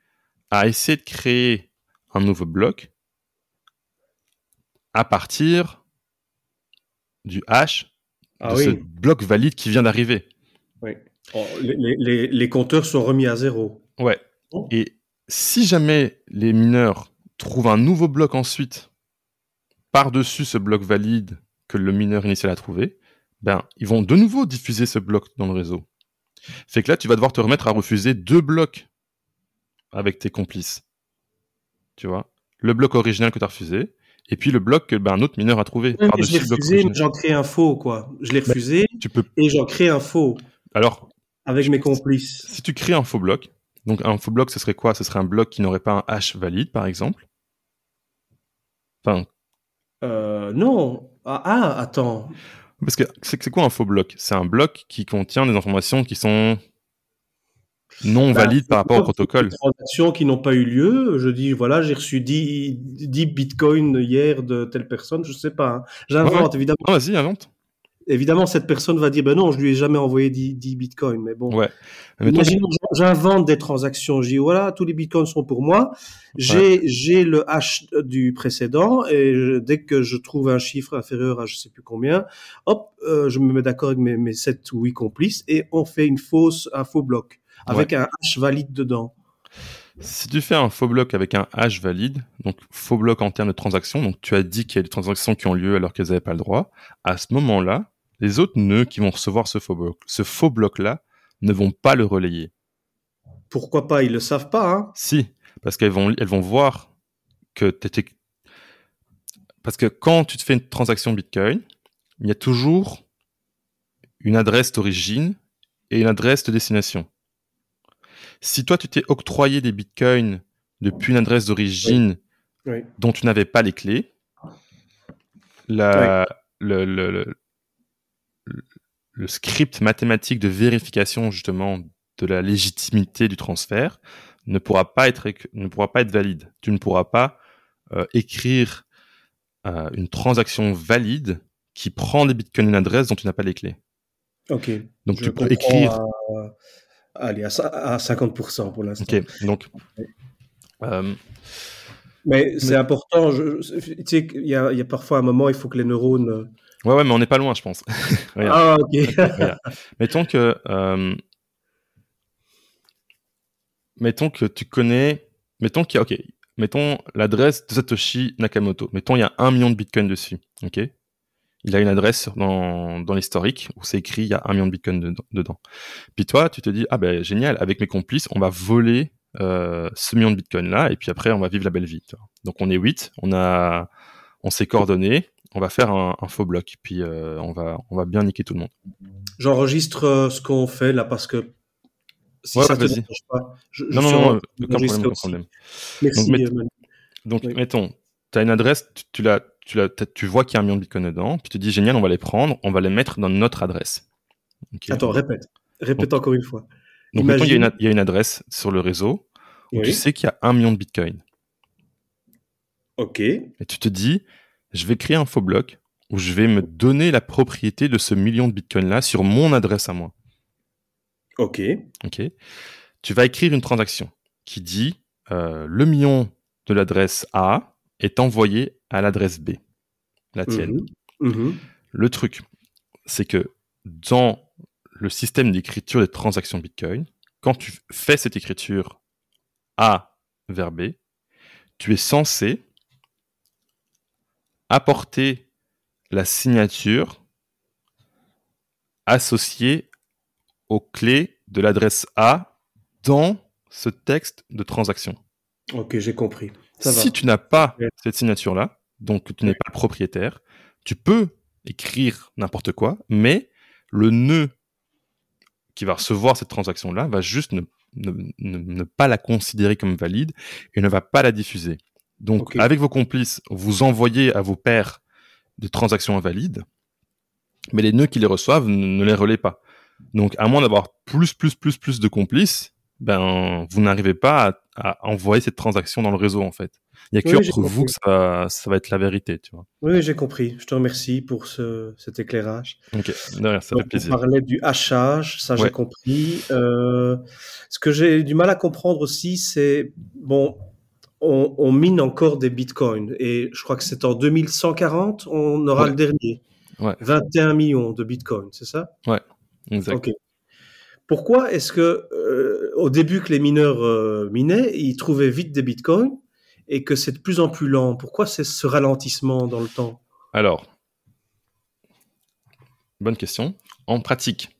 à essayer de créer un nouveau bloc à partir du hash ah de ce bloc valide qui vient d'arriver. Oui. Oh, les, compteurs sont remis à zéro. Ouais. Oh. Et si jamais les mineurs trouvent un nouveau bloc ensuite par-dessus ce bloc valide que le mineur initial a trouvé, ben ils vont de nouveau diffuser ce bloc dans le réseau. Fait que là, tu vas devoir te remettre à refuser deux blocs avec tes complices. Tu vois? Le bloc original que tu as refusé et puis le bloc que ben, un autre mineur a trouvé. je l'ai refusé, j'en crée un faux, quoi. Je l'ai refusé tu peux... et j'en crée un faux. Alors, avec mes complices. Si tu crées un faux bloc, donc un faux bloc, ce serait quoi? Ce serait un bloc qui n'aurait pas un hash valide, par exemple? Enfin. Euh, non. Ah, ah, attends. Parce que c'est quoi un faux bloc? C'est un bloc qui contient des informations qui sont non bah, valides par rapport au protocole. Des transactions qui n'ont pas eu lieu. Je dis, voilà, j'ai reçu 10, 10, bitcoins hier de telle personne, je sais pas. Hein. J'invente, évidemment. vas-y, invente évidemment, cette personne va dire, ben non, je lui ai jamais envoyé 10, bitcoins. Mais bon. Ouais. j'invente des transactions. Je dis, voilà, tous les bitcoins sont pour moi. J'ai, j'ai le hash du précédent et dès que je trouve un chiffre inférieur à je sais plus combien, hop, euh, je me mets d'accord avec mes, mes 7 ou 8 complices et on fait une fausse, un faux bloc avec un hash valide dedans. Si tu fais un faux bloc avec un hash valide, donc faux bloc en termes de transaction, donc tu as dit qu'il y a des transactions qui ont lieu alors qu'elles n'avaient pas le droit, à ce moment-là, les autres nœuds qui vont recevoir ce faux bloc, ce faux bloc-là, ne vont pas le relayer. Pourquoi pas? Ils le savent pas, hein Si, parce qu'elles vont, elles vont voir que étais... Parce que quand tu te fais une transaction Bitcoin, il y a toujours une adresse d'origine et une adresse de destination. Si toi, tu t'es octroyé des Bitcoins depuis une adresse d'origine dont tu n'avais pas les clés, la, le, le, le script mathématique de vérification justement de la légitimité du transfert ne pourra pas être ne pourra pas être valide. Tu ne pourras pas euh, écrire euh, une transaction valide qui prend des bitcoins d'une adresse dont tu n'as pas les clés. Ok. Donc tu peux écrire. À, allez, à, 50% pour l'instant. Ok. Donc. Euh, mais, c'est important. tu sais, il y a, y a, parfois un moment, il faut que les neurones Ouais, ouais, mais on n'est pas loin, je pense. ah, ok. mettons que, euh, mettons que tu connais, mettons qu'il y a, ok, mettons l'adresse de Satoshi Nakamoto. Mettons il y a un million de bitcoins dessus, ok? Il a une adresse dans, dans l'historique où c'est écrit il y a un million de bitcoins dedans. Puis toi, tu te dis ah ben génial, avec mes complices, on va voler euh, ce million de bitcoins là et puis après on va vivre la belle vie. Donc on est 8, on a, on s'est coordonné on va faire un, faux bloc, puis euh, on, va, on va bien niquer tout le monde. J'enregistre euh, ce qu'on fait là parce que si ça te dérange pas, je, non, non, non, aucun problème, Merci, donc, euh, mettons, tu as une adresse, tu, tu, tu, tu vois qu'il y a un million de bitcoins dedans, puis tu te dis génial, on va les prendre, on va les mettre dans notre adresse. Attends, répète. Répète encore une fois. Donc, mettons, il y, a une, adresse sur le réseau où tu sais qu'il y a un million de bitcoins. Ok. Et tu te dis, je vais créer un faux bloc où je vais me donner la propriété de ce million de bitcoins là sur mon adresse à moi. Ok. Ok. Tu vas écrire une transaction qui dit euh, le million de l'adresse A est envoyé à l'adresse B, la tienne. Mhm. Mhm. Le truc, c'est que dans le système d'écriture des transactions Bitcoin, quand tu fais cette écriture A vers B, tu es censé apporter la signature associée aux clés de l'adresse A dans ce texte de transaction. Ok, j'ai compris. Si tu n'as pas cette signature-là, donc tu n'es pas propriétaire, tu peux écrire n'importe quoi, mais le nœud qui va recevoir cette transaction-là va juste ne, ne, pas la considérer comme valide et ne va pas la diffuser. Donc, avec vos complices, vous envoyez à vos pairs des transactions invalides, mais les nœuds qui les reçoivent ne, les relaient pas. Donc, à moins d'avoir plus, plus, plus, plus de complices, ben, vous n'arrivez pas à, envoyer cette transaction dans le réseau, en fait. Il n'y a que vous que ça, ça, va être la vérité, tu vois. Oui, j'ai compris. Je te remercie pour ce, cet éclairage. Ok, ça fait plaisir. On parlait du hachage, ça j'ai compris. Euh, ce que j'ai du mal à comprendre aussi, c'est, bon, on, mine encore des bitcoins. Et je crois que c'est en 2140, on aura le dernier. 21 millions de bitcoins, c'est ça? Ouais, exact. Pourquoi est-ce que, euh, au début que les mineurs euh, minaient, ils trouvaient vite des bitcoins et que c'est de plus en plus lent? Pourquoi c'est ce ralentissement dans le temps? Alors, bonne question. En pratique,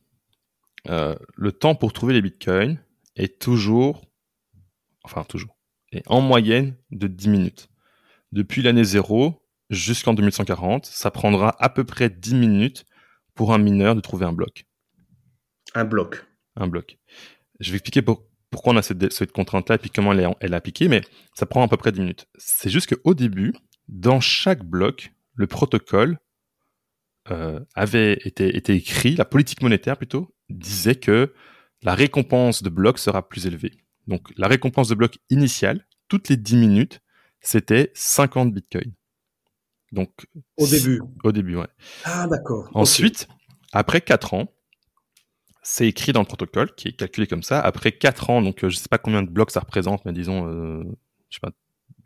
euh, le temps pour trouver les bitcoins est toujours, enfin toujours, en moyenne de 10 minutes. Depuis l'année 0 jusqu'en 2140, ça prendra à peu près 10 minutes pour un mineur de trouver un bloc. Un bloc. Un bloc. Je vais expliquer pourquoi on a cette, contrainte-là et puis comment elle est, elle est appliquée, mais ça prend à peu près 10 minutes. C'est juste qu'au début, dans chaque bloc, le protocole avait été, été écrit, la politique monétaire plutôt, disait que la récompense de bloc sera plus élevée. Donc la récompense de bloc initiale, toutes les 10 minutes, c'était 50 bitcoins. Donc au début. Au début, ouais. Ah d'accord. Ensuite, après 4 ans, c'est écrit dans le protocole qui est calculé comme ça. Après 4 ans, donc je je sais pas combien de blocs ça représente, mais disons, euh, je sais pas,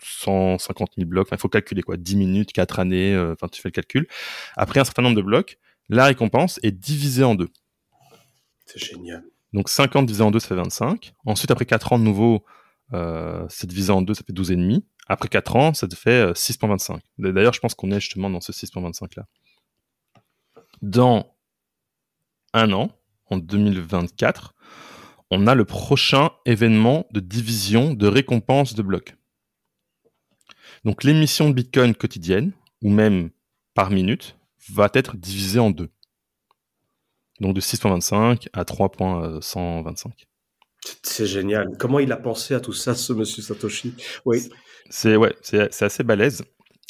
150 000 blocs. Il faut calculer quoi, 10 minutes, 4 années. Euh, enfin, tu fais le calcul. Après un certain nombre de blocs, la récompense est divisée en deux. C'est génial. Donc 50 divisé en 2, ça fait 25. Ensuite, après 4 ans de nouveau, euh, c'est divisé en 2, ça fait 12,5. Après 4 ans, ça te fait 6.25. Euh, D'ailleurs, je pense qu'on est justement dans ce 6.25 là. Dans un an, en 2024, on a le prochain événement de division de récompense de blocs. Donc l'émission de Bitcoin quotidienne, ou même par minute, va être divisée en deux. Donc de 6.25 à 3.125. C'est génial. Comment il a pensé à tout ça, ce monsieur Satoshi? Oui. C'est ouais, c'est assez balèze.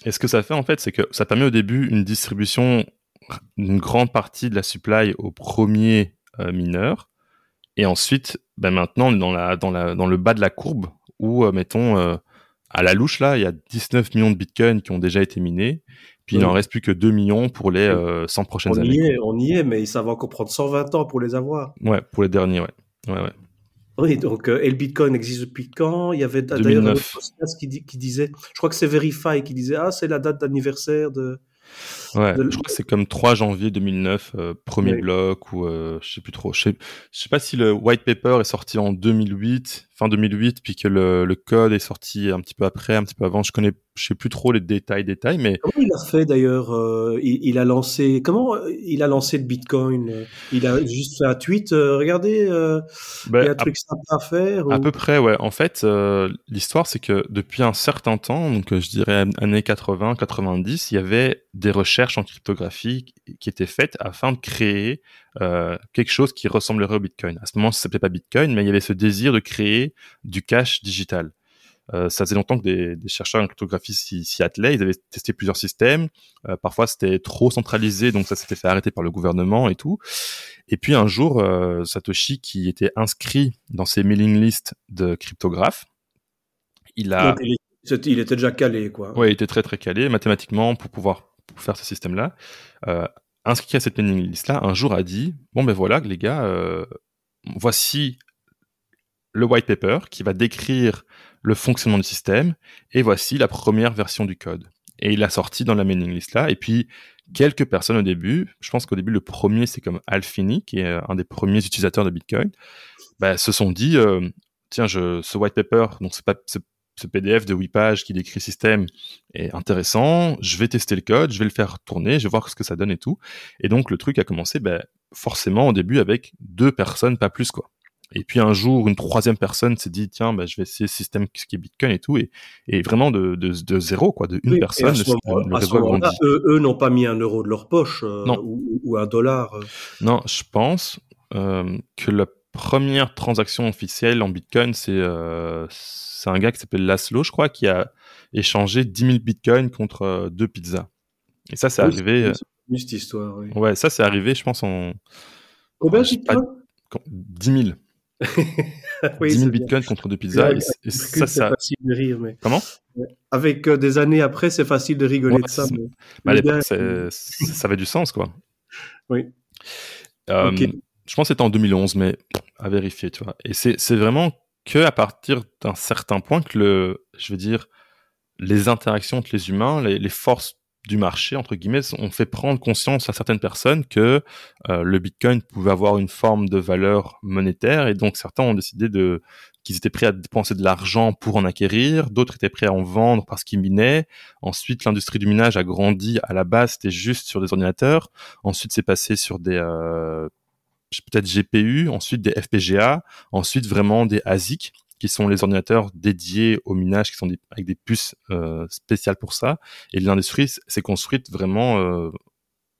Et ce que ça fait en fait, c'est que ça permet au début une distribution d'une grande partie de la supply au premier mineur. Et ensuite, ben maintenant, on est dans, la, dans, la, dans le bas de la courbe où, euh, mettons, euh, à la louche, là, il y a 19 millions de bitcoins qui ont déjà été minés. Puis il n'en reste plus que 2 millions pour les 100 prochaines on années. Y est, on y est, mais ça va encore prendre 120 ans pour les avoir. Ouais, pour les derniers, ouais. ouais, ouais. Oui, donc, et le Bitcoin existe depuis quand? Il y avait d'ailleurs un podcast qui, qui disait, je crois que c'est Verify qui disait, ah, c'est la date d'anniversaire de, Ouais, je crois que c'est comme 3 janvier 2009, euh, premier bloc, ou euh, je sais plus trop. Je sais, je sais pas si le white paper est sorti en 2008, fin 2008, puis que le, le, code est sorti un petit peu après, un petit peu avant. Je connais, je sais plus trop les détails, détails, mais. Comment il a fait d'ailleurs euh, il, il, a lancé, comment il a lancé le Bitcoin Il a juste fait un tweet. regardez, ben, il y a un truc sympa à faire. À peu près, ouais. En fait, l'histoire, c'est que depuis un certain temps, donc je dirais années 80, 90, il y avait des recherches en cryptographie qui étaient faites afin de créer euh, quelque chose qui ressemblerait au Bitcoin. À ce moment, ça s'appelait pas Bitcoin, mais il y avait ce désir de créer du cash digital. Euh, ça faisait longtemps que des, chercheurs en cryptographie s'y attelaient. Ils avaient testé plusieurs systèmes. Euh, parfois, c'était trop centralisé, donc ça s'était fait arrêter par le gouvernement et tout. Et puis un jour, Satoshi, qui était inscrit dans ces mailing lists de cryptographes, il a il était déjà calé, quoi. Ouais, il était très très calé mathématiquement pour pouvoir faire ce système-là. Euh, inscrit à cette mailing list-là, un jour a dit bon ben voilà les gars, euh, voici le white paper qui va décrire le fonctionnement du système et voici la première version du code. Et il a sorti dans la mailing list là. Et puis quelques personnes au début, je pense qu'au début le premier c'est comme Alfini qui est un des premiers utilisateurs de Bitcoin, bah, se sont dit euh, tiens je, ce white paper donc c'est pas ce PDF de 8 pages qui décrit système est intéressant, je vais tester le code, je vais le faire tourner, je vais voir ce que ça donne et tout. Et donc le truc a commencé ben, forcément au début avec deux personnes, pas plus quoi. Et puis un jour, une troisième personne s'est dit tiens, ben, je vais essayer ce système qui est Bitcoin et tout, et, et vraiment de, de, de, zéro quoi, de une personne, le, réseau Eux, eux n'ont pas mis un euro de leur poche euh, ou, ou, un dollar. Euh. Non, je pense euh, que la première transaction officielle en Bitcoin, c'est euh, un gars qui s'appelle Laszlo, je crois, qui a échangé 10 000 bitcoins contre euh, deux pizzas. Et ça, c'est arrivé. Euh, c'est cette histoire, oui. Ouais, ça, c'est arrivé, je pense, en. Combien de pas... 10 000. oui, 10 000 bitcoins contre deux pizzas. et, ça, c'est facile de rire, mais. Comment Avec euh, des années après, c'est facile de rigoler de ça. Mais... Bah, à l'époque, ça avait du sens, quoi. Oui. Euh, Je pense que c'était en 2011, mais à vérifier, tu vois. Et c'est vraiment que à partir d'un certain point que le, je veux dire, les interactions entre les humains, les, forces du marché entre guillemets ont fait prendre conscience à certaines personnes que euh, le Bitcoin pouvait avoir une forme de valeur monétaire et donc certains ont décidé de qu'ils étaient prêts à dépenser de l'argent pour en acquérir, d'autres étaient prêts à en vendre parce qu'ils minaient. Ensuite, l'industrie du minage a grandi. À la base, c'était juste sur des ordinateurs. Ensuite, c'est passé sur des euh, peut-être GPU, ensuite des FPGA, ensuite vraiment des ASIC qui sont les ordinateurs dédiés au minage, qui sont avec des puces euh, spéciales pour ça. Et l'industrie s'est construite vraiment, euh,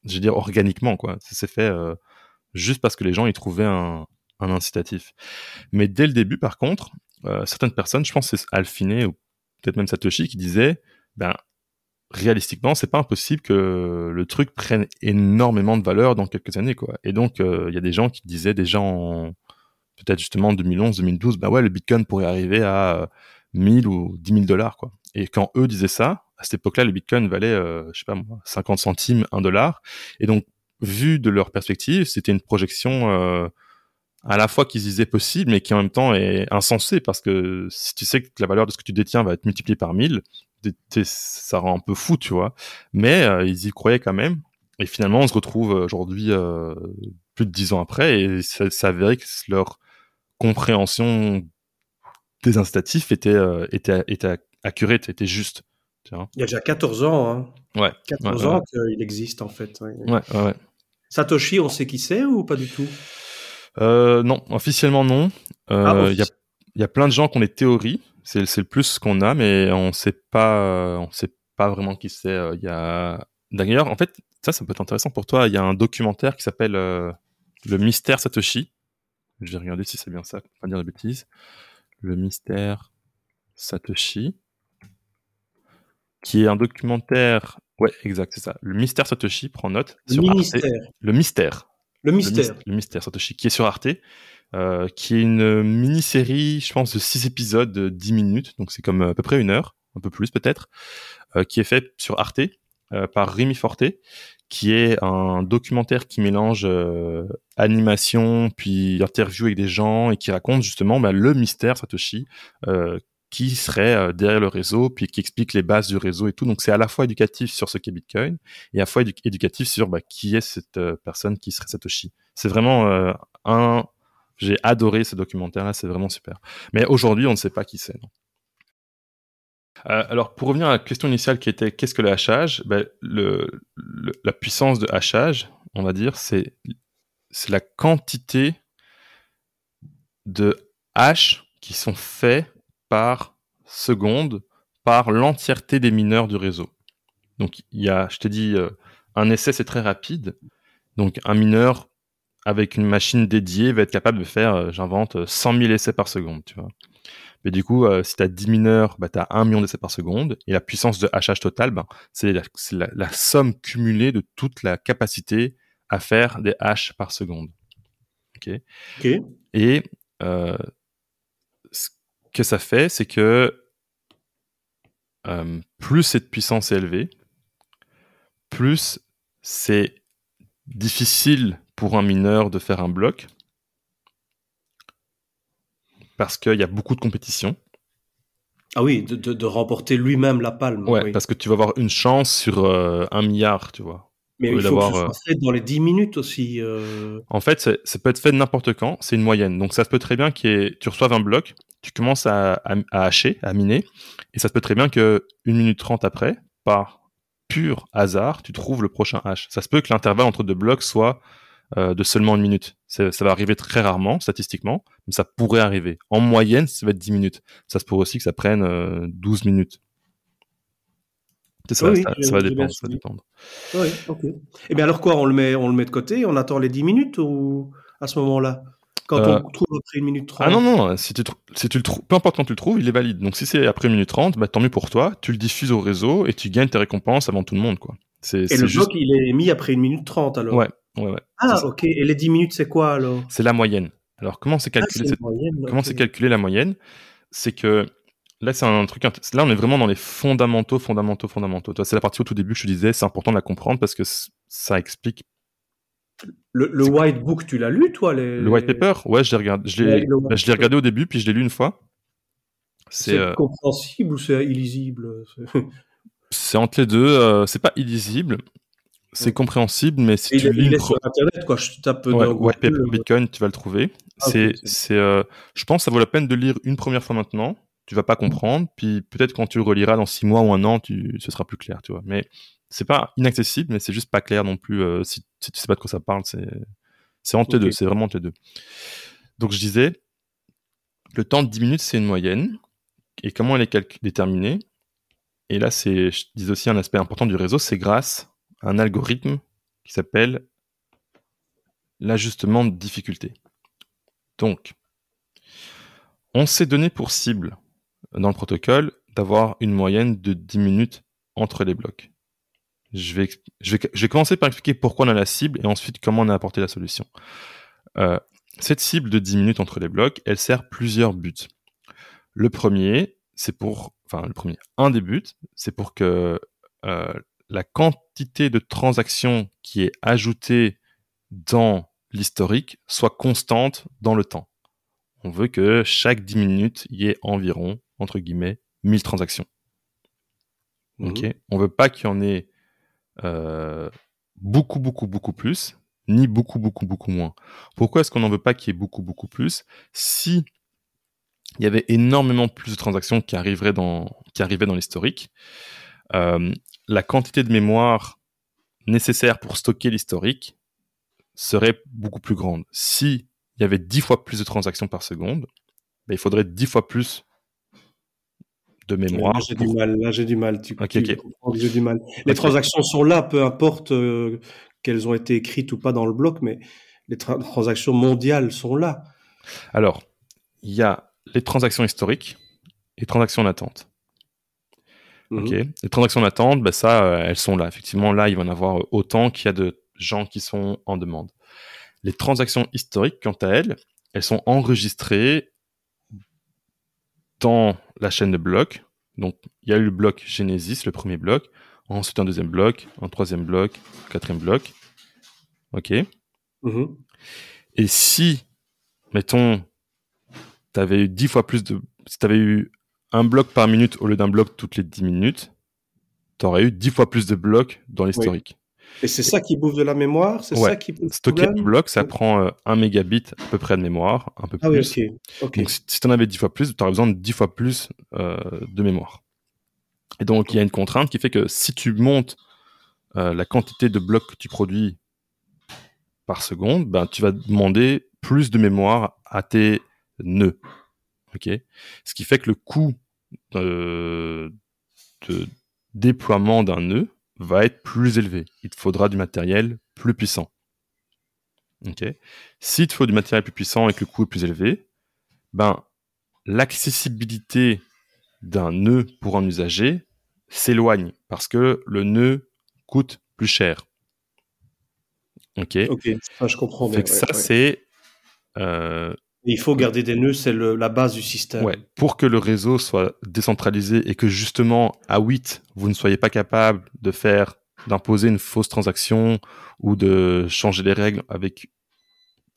je veux dire, organiquement, quoi. Ça s'est fait euh, juste parce que les gens y trouvaient un, un, incitatif. Mais dès le début, par contre, euh, certaines personnes, je pense c'est Alfiné ou peut-être même Satoshi, qui disaient, ben, réalistiquement, c'est pas impossible que le truc prenne énormément de valeur dans quelques années, quoi. Et donc, il y a des gens qui disaient déjà en peut-être justement en 2011, 2012, bah ouais, le Bitcoin pourrait arriver à 1000 ou 10 000 dollars, quoi. Et quand eux disaient ça, à cette époque-là, le Bitcoin valait, je sais pas moi, 50 centimes, 1 dollar. Et donc, vu de leur perspective, c'était une projection euh, à la fois qu'ils disaient possible, mais qui en même temps est insensée, parce que si tu sais que la valeur de ce que tu détiens va être multipliée par 1000, ça rend un peu fou, tu vois. Mais euh, ils y croyaient quand même. Et finalement, on se retrouve aujourd'hui, euh, plus de dix ans après, et ça s'avérait que leur compréhension des incitatifs était, était, était accurate, était juste. Il y a déjà 14 ans. Hein. Ouais. 14 ans qu'il existe, en fait. Ouais, ouais. Satoshi, on sait qui c'est ou pas du tout? Euh, Non, officiellement non. Euh, ah, il y, a, plein de gens qui ont des théories. C'est le plus qu'on a, mais on sait pas, on sait pas vraiment qui c'est. Euh, il y a d'ailleurs, en fait, ça, ça peut être intéressant pour toi. Il y a un documentaire qui s'appelle Le mystère Satoshi. Je vais regarder si c'est bien ça, pour pas dire de bêtises. Le mystère Satoshi, qui est un documentaire Ouais, exact, c'est ça. Le mystère Satoshi, prend note. Le mystère. Le mystère. Le mystère. Le, mystère Satoshi, qui est sur Arte, euh, qui est une mini-série, je pense, de 6 épisodes de 10 minutes, donc c'est comme à peu près une heure, un peu plus peut-être, euh, qui est fait sur Arte euh, par Rémi Forte, qui est un documentaire qui mélange euh, animation puis interview avec des gens et qui raconte justement bah, le mystère Satoshi, euh, qui serait euh, derrière le réseau, puis qui explique les bases du réseau et tout. Donc c'est à la fois éducatif sur ce qu'est Bitcoin et à la fois éducatif sur bah, qui est cette euh, personne qui serait Satoshi. C'est vraiment euh, un... J'ai adoré ce documentaire-là, c'est vraiment super. Mais aujourd'hui, on ne sait pas qui c'est. alors pour revenir à la question initiale qui était qu'est-ce que le hachage? Ben, La puissance de hachage, on va dire, c'est la quantité de hash qui sont faits par seconde par l'entièreté des mineurs du réseau. Donc il y a, je t'ai dit, euh, un essai c'est très rapide. Donc un mineur avec une machine dédiée va être capable de faire, euh, j'invente, 100 000 essais par seconde, tu vois. Mais du coup, euh, si tu as 10 mineurs, bah, tu as 1 million d'essais par seconde. Et la puissance de hachage total, ben, c'est la, somme cumulée de toute la capacité à faire des hashes par seconde. Ok? Et que ça fait, c'est que euh, plus cette puissance est élevée, plus c'est difficile pour un mineur de faire un bloc, parce qu'il y a beaucoup de compétition. Ah oui, de, remporter lui-même la palme. Ouais, parce que tu vas avoir une chance sur euh, un milliard, tu vois. Mais il faut que ce soit euh, fait dans les 10 minutes aussi. En fait, ça peut être fait n'importe quand, c'est une moyenne. Donc ça se peut très bien que tu reçoives un bloc, tu commences à, à, hacher, à miner, et ça se peut très bien que une minute trente après, par pur hasard, tu trouves le prochain hash. Ça se peut que l'intervalle entre deux blocs soit euh, de seulement une minute. Ça va arriver très rarement, statistiquement, mais ça pourrait arriver. En moyenne, ça va être 10 minutes. Ça se pourrait aussi que ça prenne euh, 12 minutes. Ça, ça, va dépendre, ça va dépendre. Oui, ok. Et eh bien alors quoi, on le met, on le met de côté, on attend les 10 minutes ou à ce moment-là? Quand on euh, trouve après une minute trente Ah non, non, si tu, si tu le trouves, peu importe quand tu le trouves, il est valide. Donc si c'est après une minute trente, bah, tant mieux pour toi, tu le diffuses au réseau et tu gagnes tes récompenses avant tout le monde. Quoi. et le juste... bloc, il est mis après une minute trente alors Ouais, ouais, ouais. Ah, ok. Et les 10 minutes, c'est quoi alors? C'est la moyenne. Alors comment c'est calculé, ah, comment c'est calculé la moyenne? C'est que là, c'est un truc. Là, on est vraiment dans les fondamentaux, fondamentaux, fondamentaux. C'est la partie au tout début, je te disais, c'est important de la comprendre parce que ça explique le, White Book, tu l'as lu, toi Le White Paper? Ouais, je l'ai l'ai, bah, regardé au début, puis je l'ai lu une fois. C'est, euh, compréhensible ou c'est illisible? C'est entre les deux. Euh, c'est pas illisible, c'est compréhensible, mais si tu il, lis. Il est sur Internet, quoi. Je tape ouais, White Paper Bitcoin, tu vas le trouver. Ah, c'est, c'est, euh, je pense que ça vaut la peine de lire une première fois maintenant. Tu vas pas comprendre, puis peut-être quand tu le reliras dans six mois ou un an, tu, ce sera plus clair, tu vois. Mais c'est pas inaccessible, mais c'est juste pas clair non plus. Euh, si, tu sais pas de quoi ça parle, c'est c'est entre les deux, c'est vraiment entre les deux. Donc je disais, le temps de 10 minutes, c'est une moyenne. Et comment elle est déterminée? Et là, c'est, je dis aussi un aspect important du réseau, c'est grâce un algorithme qui s'appelle l'ajustement de difficulté. Donc, on s'est donné pour cible dans le protocole d'avoir une moyenne de 10 minutes entre les blocs. Je vais, je vais, commencer par expliquer pourquoi on a la cible et ensuite comment on a apporté la solution. Euh, cette cible de 10 minutes entre les blocs, elle sert plusieurs buts. Le premier, c'est pour, enfin le premier, un des buts, c'est pour que euh, la quantité de transactions qui est ajoutée dans l'historique soit constante dans le temps. On veut que chaque 10 minutes, il y ait environ, entre guillemets, 1000 transactions. Ok. On veut pas qu'il y en ait euh, beaucoup, beaucoup, beaucoup plus, ni beaucoup, beaucoup, beaucoup moins. Pourquoi est-ce qu'on n'en veut pas qu'il y ait beaucoup, beaucoup plus? Si il y avait énormément plus de transactions qui arriveraient dans, qui arrivaient dans l'historique, la quantité de mémoire nécessaire pour stocker l'historique serait beaucoup plus grande. Si il y avait 10 fois plus de transactions par seconde, ben, il faudrait 10 fois plus de mémoire. Là, j'ai du mal. Là, j'ai du mal. Tu, J'ai du mal. Les transactions sont là, peu importe euh, qu'elles ont été écrites ou pas dans le bloc, mais les transactions mondiales sont là. Alors, il y a les transactions historiques et les transactions latentes. Ok. Mhm. Les transactions latentes, ben ça, euh, elles sont là. Effectivement, là, il va en avoir autant qu'il y a de gens qui sont en demande. Les transactions historiques, quant à elles, elles sont enregistrées dans la chaîne de blocs. Donc, il y a eu le bloc Genesis, le premier bloc, ensuite un deuxième bloc, un troisième bloc, un quatrième bloc. OK. Mhm. Et si, mettons, tu avais eu dix fois plus de. Si tu avais eu un bloc par minute au lieu d'un bloc toutes les 10 minutes, tu aurais eu 10 fois plus de blocs dans l'historique. Et c'est ça qui bouffe de la mémoire C'est ça qui Stocker un bloc, ça prend euh, un mégabit à peu près de mémoire, un peu ah plus. Oui, Donc si, tu en avais 10 fois plus, tu aurais besoin de 10 fois plus euh, de mémoire. Et donc il y a une contrainte qui fait que si tu montes euh, la quantité de blocs que tu produis par seconde, ben, tu vas demander plus de mémoire à tes nœuds. Ok, ce qui fait que le coût de déploiement d'un nœud va être plus élevé. Il te faudra du matériel plus puissant. Ok, s'il te faut du matériel plus puissant et que le coût est plus élevé, ben l'accessibilité d'un nœud pour un usager s'éloigne parce que le nœud coûte plus cher. Ok. Ok, je comprends. Ça c'est euh, il faut garder des nœuds, c'est la base du système. Ouais. Pour que le réseau soit décentralisé et que justement, à 8, vous ne soyez pas capable de faire, d'imposer une fausse transaction ou de changer les règles avec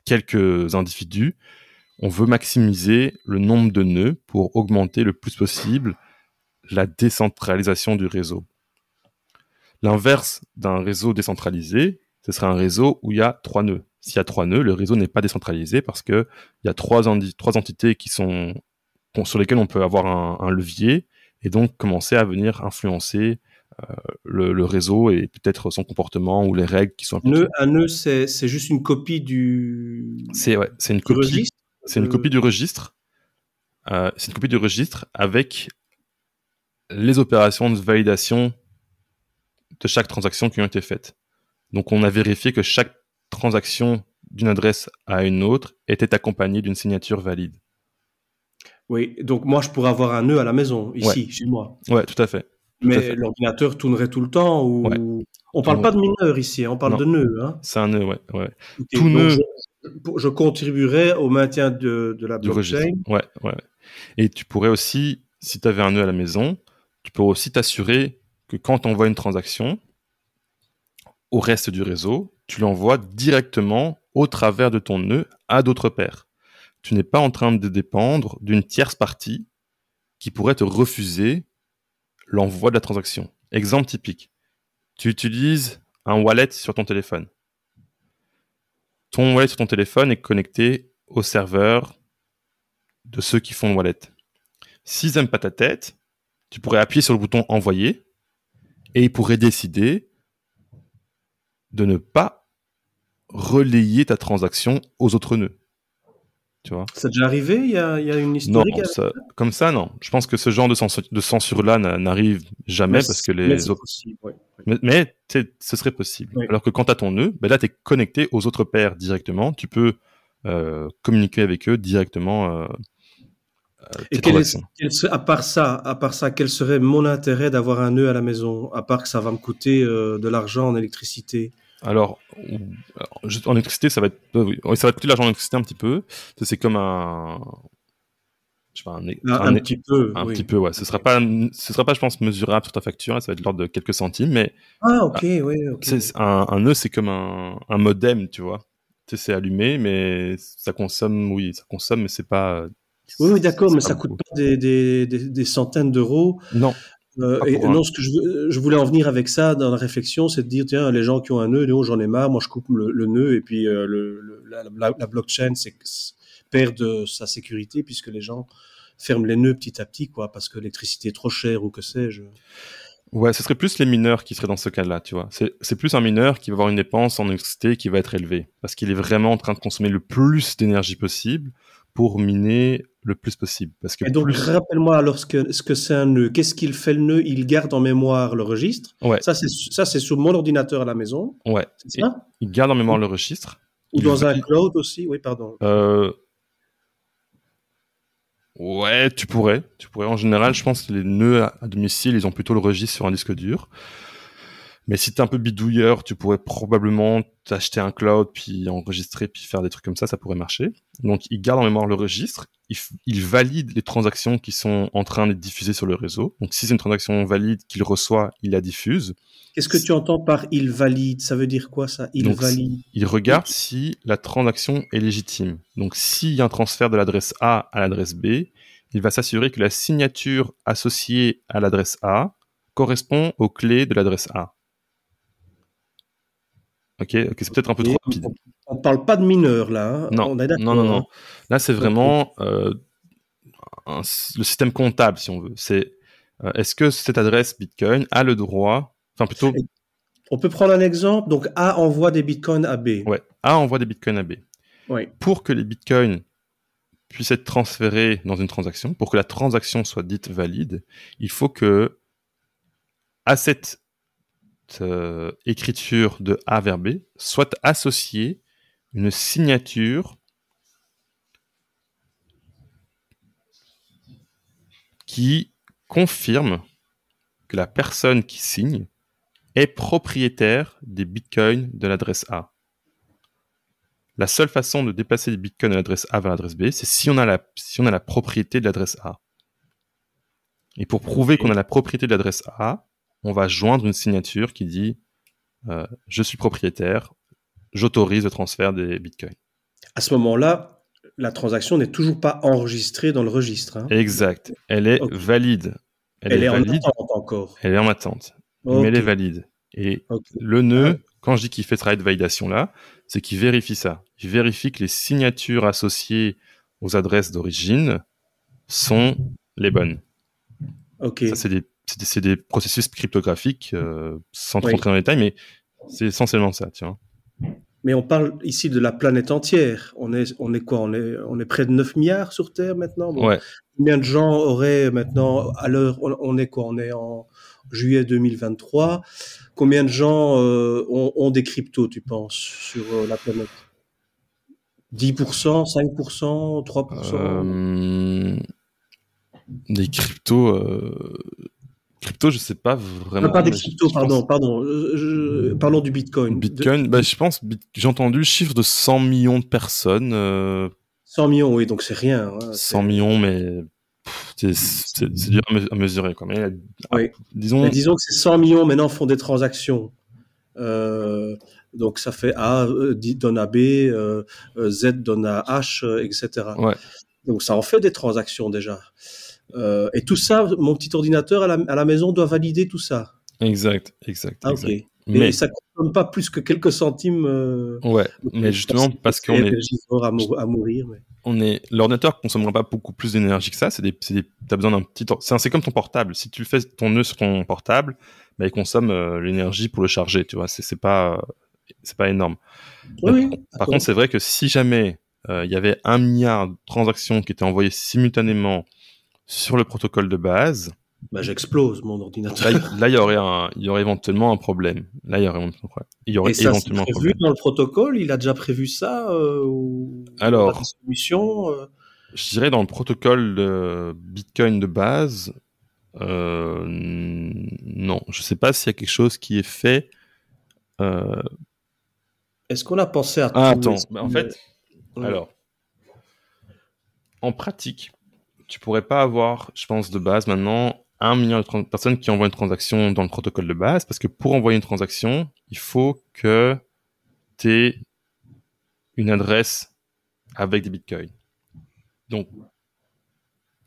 quelques individus, on veut maximiser le nombre de nœuds pour augmenter le plus possible la décentralisation du réseau. L'inverse d'un réseau décentralisé, ce serait un réseau où il y a trois nœuds. S'il y a trois nœuds, le réseau n'est pas décentralisé parce que il y a trois, trois entités qui sont sur lesquelles on peut avoir un, levier et donc commencer à venir influencer euh, le, réseau et peut-être son comportement ou les règles qui sont appliquées. un nœud, c'est, juste une copie du. C'est ouais, c'est une copie. C'est une copie du registre. Euh, c'est une copie du registre avec les opérations de validation de chaque transaction qui ont été faites. Donc on a vérifié que chaque transaction d'une adresse à une autre était accompagnée d'une signature valide. Oui, donc moi je pourrais avoir un nœud à la maison, ici, chez moi. Ouais, tout à fait. Mais l'ordinateur tournerait tout le temps ou... On parle pas de mineur ici, on parle de nœud. Hein. C'est un nœud, ouais. ouais. tout nœud... je, contribuerais au maintien de, de la blockchain. Ouais, ouais. Et tu pourrais aussi, si tu avais un nœud à la maison, tu peux aussi t'assurer que quand on envoie une transaction au reste du réseau, tu l'envoies directement au travers de ton nœud à d'autres paires. Tu n'es pas en train de dépendre d'une tierce partie qui pourrait te refuser l'envoi de la transaction. Exemple typique. Tu utilises un wallet sur ton téléphone. Ton wallet sur ton téléphone est connecté au serveur de ceux qui font le wallet. S'ils n'aiment pas ta tête, tu pourrais appuyer sur le bouton envoyer et ils pourraient décider de ne pas relayer ta transaction aux autres nœuds. Tu vois? Ça déjà arrivé? Il y, a, une historique Non, comme ça, non. Je pense que ce genre de, censure-là n'arrive jamais parce que les mais autres. Mais, ce serait possible. Alors que quand tu as ton nœud, ben là, tu es connecté aux autres paires directement. Tu peux euh, communiquer avec eux directement euh, et à part ça, à part ça, quel serait mon intérêt d'avoir un nœud à la maison, à part que ça va me coûter de l'argent en électricité? Alors, en électricité, ça va être, ça va coûter l'argent en électricité un petit peu. C'est comme un, un, un, petit peu. Un petit peu, ouais. Ce sera pas, ce sera pas, je pense, mesurable sur ta facture. Ça va être l'ordre de quelques centimes, mais. Ah, ok, oui, ok. Un, un nœud, c'est comme un, un modem, tu vois. Tu sais, c'est allumé, mais ça consomme, oui, ça consomme, mais c'est pas. Oui, oui d'accord, mais ça coûte pas des, des, des, centaines d'euros. Non. Euh, et non, ce que je, je, voulais en venir avec ça dans la réflexion, c'est de dire tiens, les gens qui ont un nœud, j'en ai marre, moi je coupe le, le nœud et puis euh, le, la, la, la, blockchain, perd de sa sécurité puisque les gens ferment les nœuds petit à petit, quoi, parce que l'électricité est trop chère ou que sais-je. Ouais, ce serait plus les mineurs qui seraient dans ce cas-là, tu vois. C'est plus un mineur qui va avoir une dépense en électricité qui va être élevée, parce qu'il est vraiment en train de consommer le plus d'énergie possible pour miner le plus possible. Parce que Et donc, rappelle-moi alors ce que, ce que c'est un nœud. Qu'est-ce qu'il fait le nœud? Il garde en mémoire le registre. Ouais. Ça, c'est, ça, c'est sur mon ordinateur à la maison. Ouais. C'est ça? Il garde en mémoire le registre. Ou dans un cloud aussi? Oui, pardon. Euh, Ouais, tu pourrais. Tu pourrais. En général, je pense que les nœuds à domicile, ils ont plutôt le registre sur un disque dur. Mais si t'es un peu bidouilleur, tu pourrais probablement t'acheter un cloud, puis enregistrer, puis faire des trucs comme ça, ça pourrait marcher. Donc, il garde en mémoire le registre, il, il valide les transactions qui sont en train d'être diffusées sur le réseau. Donc, si c'est une transaction valide qu'il reçoit, il la diffuse. Qu'est-ce que tu entends par il valide Ça veut dire quoi ça Il valide Il regarde si la transaction est légitime. Donc s'il y a un transfert de l'adresse A à l'adresse B, il va s'assurer que la signature associée à l'adresse A correspond aux clés de l'adresse A. Ok, c'est peut-être un peu trop rapide. On, ne parle pas de mineur là. Hein. Non, non, non, non. Là, c'est vraiment euh, le système comptable, si on veut. C'est euh, est-ce que cette adresse Bitcoin a le droit Enfin, plutôt. On peut prendre un exemple. Donc, A envoie des bitcoins à B. Ouais. A envoie des bitcoins à B. Ouais. Pour que les bitcoins puissent être transférés dans une transaction, pour que la transaction soit dite valide, il faut que à cette euh, écriture de A vers B soit associée une signature qui confirme que la personne qui signe est propriétaire des bitcoins de l'adresse A. La seule façon de déplacer les bitcoins de l'adresse A vers l'adresse B, c'est si on a la, si on a la propriété de l'adresse A. Et pour prouver qu'on a la propriété de l'adresse A, on va joindre une signature qui dit euh, je suis propriétaire, j'autorise le transfert des bitcoins. À ce moment-là, la transaction n'est toujours pas enregistrée dans le registre. Hein. Exact. Elle est valide. Elle, est, en attente encore. Elle est en attente mais elle est valide. Et le nœud, quand je dis qu'il fait travail de validation là, c'est qu'il vérifie ça. Il vérifie que les signatures associées aux adresses d'origine sont les bonnes. Ok. Ça, c'est des, c'est des, processus cryptographiques, euh, sans trop rentrer dans les détails, mais c'est essentiellement ça. Mais on parle ici de la planète entière. On est, on est quoi? On est, on est près de 9 milliards sur Terre maintenant? ouais. Combien de gens auraient maintenant, à l'heure, on, est quoi? On est en juillet 2023. Combien de gens euh, ont, des cryptos, tu penses, sur euh, la planète? 10%, 5%, 3% Des cryptos. Euh... Crypto, je sais pas vraiment. pas des cryptos, pardon, pardon. Parlons du Bitcoin. Bitcoin, bah, je pense, j'ai entendu le chiffre de 100 millions de personnes. 100 euh, millions, oui, donc c'est rien. 100 hein, millions, mais c'est dur à mesurer. Quoi. Mais, disons... disons que ces 100 millions maintenant font des transactions. Euh, donc ça fait A euh, donne à B, euh, Z donne à H, etc. Ouais. Donc ça en fait des transactions déjà. Et tout ça, mon petit ordinateur à la, à la, maison doit valider tout ça. Exact, exact. Ah, exact. Mais ça ne consomme pas plus que quelques centimes. ouais, mais justement parce qu'on est à, à mourir. Mais on est l'ordinateur consommera pas beaucoup plus d'énergie que ça. C'est des, t'as besoin d'un petit, c'est, comme ton portable. Si tu fais ton nœud sur ton portable, bah, il consomme euh, l'énergie pour le charger. Tu vois, c'est, pas, c'est pas énorme. par contre, c'est vrai que si jamais euh, il y avait un milliard de transactions qui étaient envoyées simultanément sur le protocole de base, bah, j'explose mon ordinateur. Là, il y aurait un, il y aurait éventuellement un problème. Là, il y aurait, il y aurait ça, éventuellement un problème. dans le protocole, il a déjà prévu ça euh, ou Alors, solution. Euh? Je dirais dans le protocole de Bitcoin de base, euh, non. Je ne sais pas s'il y a quelque chose qui est fait. Est-ce qu'on a pensé à... Ah, attends, en fait, alors, en pratique, tu pourrais pas avoir, je pense, de base maintenant un million de personnes qui envoient une transaction dans le protocole de base, parce que pour envoyer une transaction, il faut que tu aies une adresse avec des bitcoins. Donc,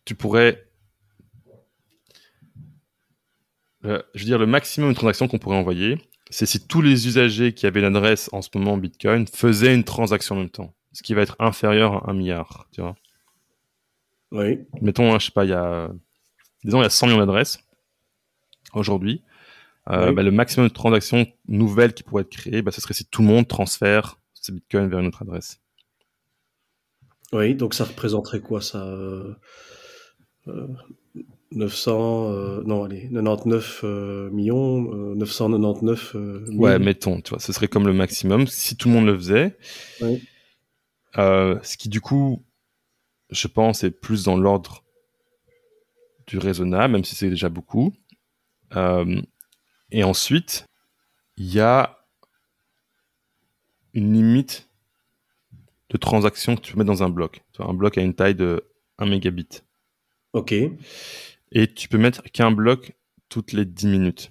tu pourrais, je veux dire, le maximum de transactions qu'on pourrait envoyer, c'est si tous les usagers qui avaient l'adresse en ce moment Bitcoin faisaient une transaction en même temps, ce qui va être inférieur à un milliard, tu vois. Oui. Mettons, hein, je sais pas, il y a, disons, il y a 100 millions d'adresses aujourd'hui. Euh, bah, le maximum de transactions nouvelles qui pourraient être créées, bah, ce serait si tout le monde transfère ses bitcoins vers une autre adresse. Oui, donc ça représenterait quoi ça 900, euh, euh, non allez, 99 millions, 999 millions. Ouais, mettons, tu vois, ce serait comme le maximum si tout le monde le faisait. Oui. ce qui du coup je pense, est plus dans l'ordre du raisonnable, même si c'est déjà beaucoup. Euh, et ensuite, il y a une limite de transaction que tu peux mettre dans un bloc. Un bloc a une taille de 1 mégabit. Ok. Et tu peux mettre qu'un bloc toutes les 10 minutes.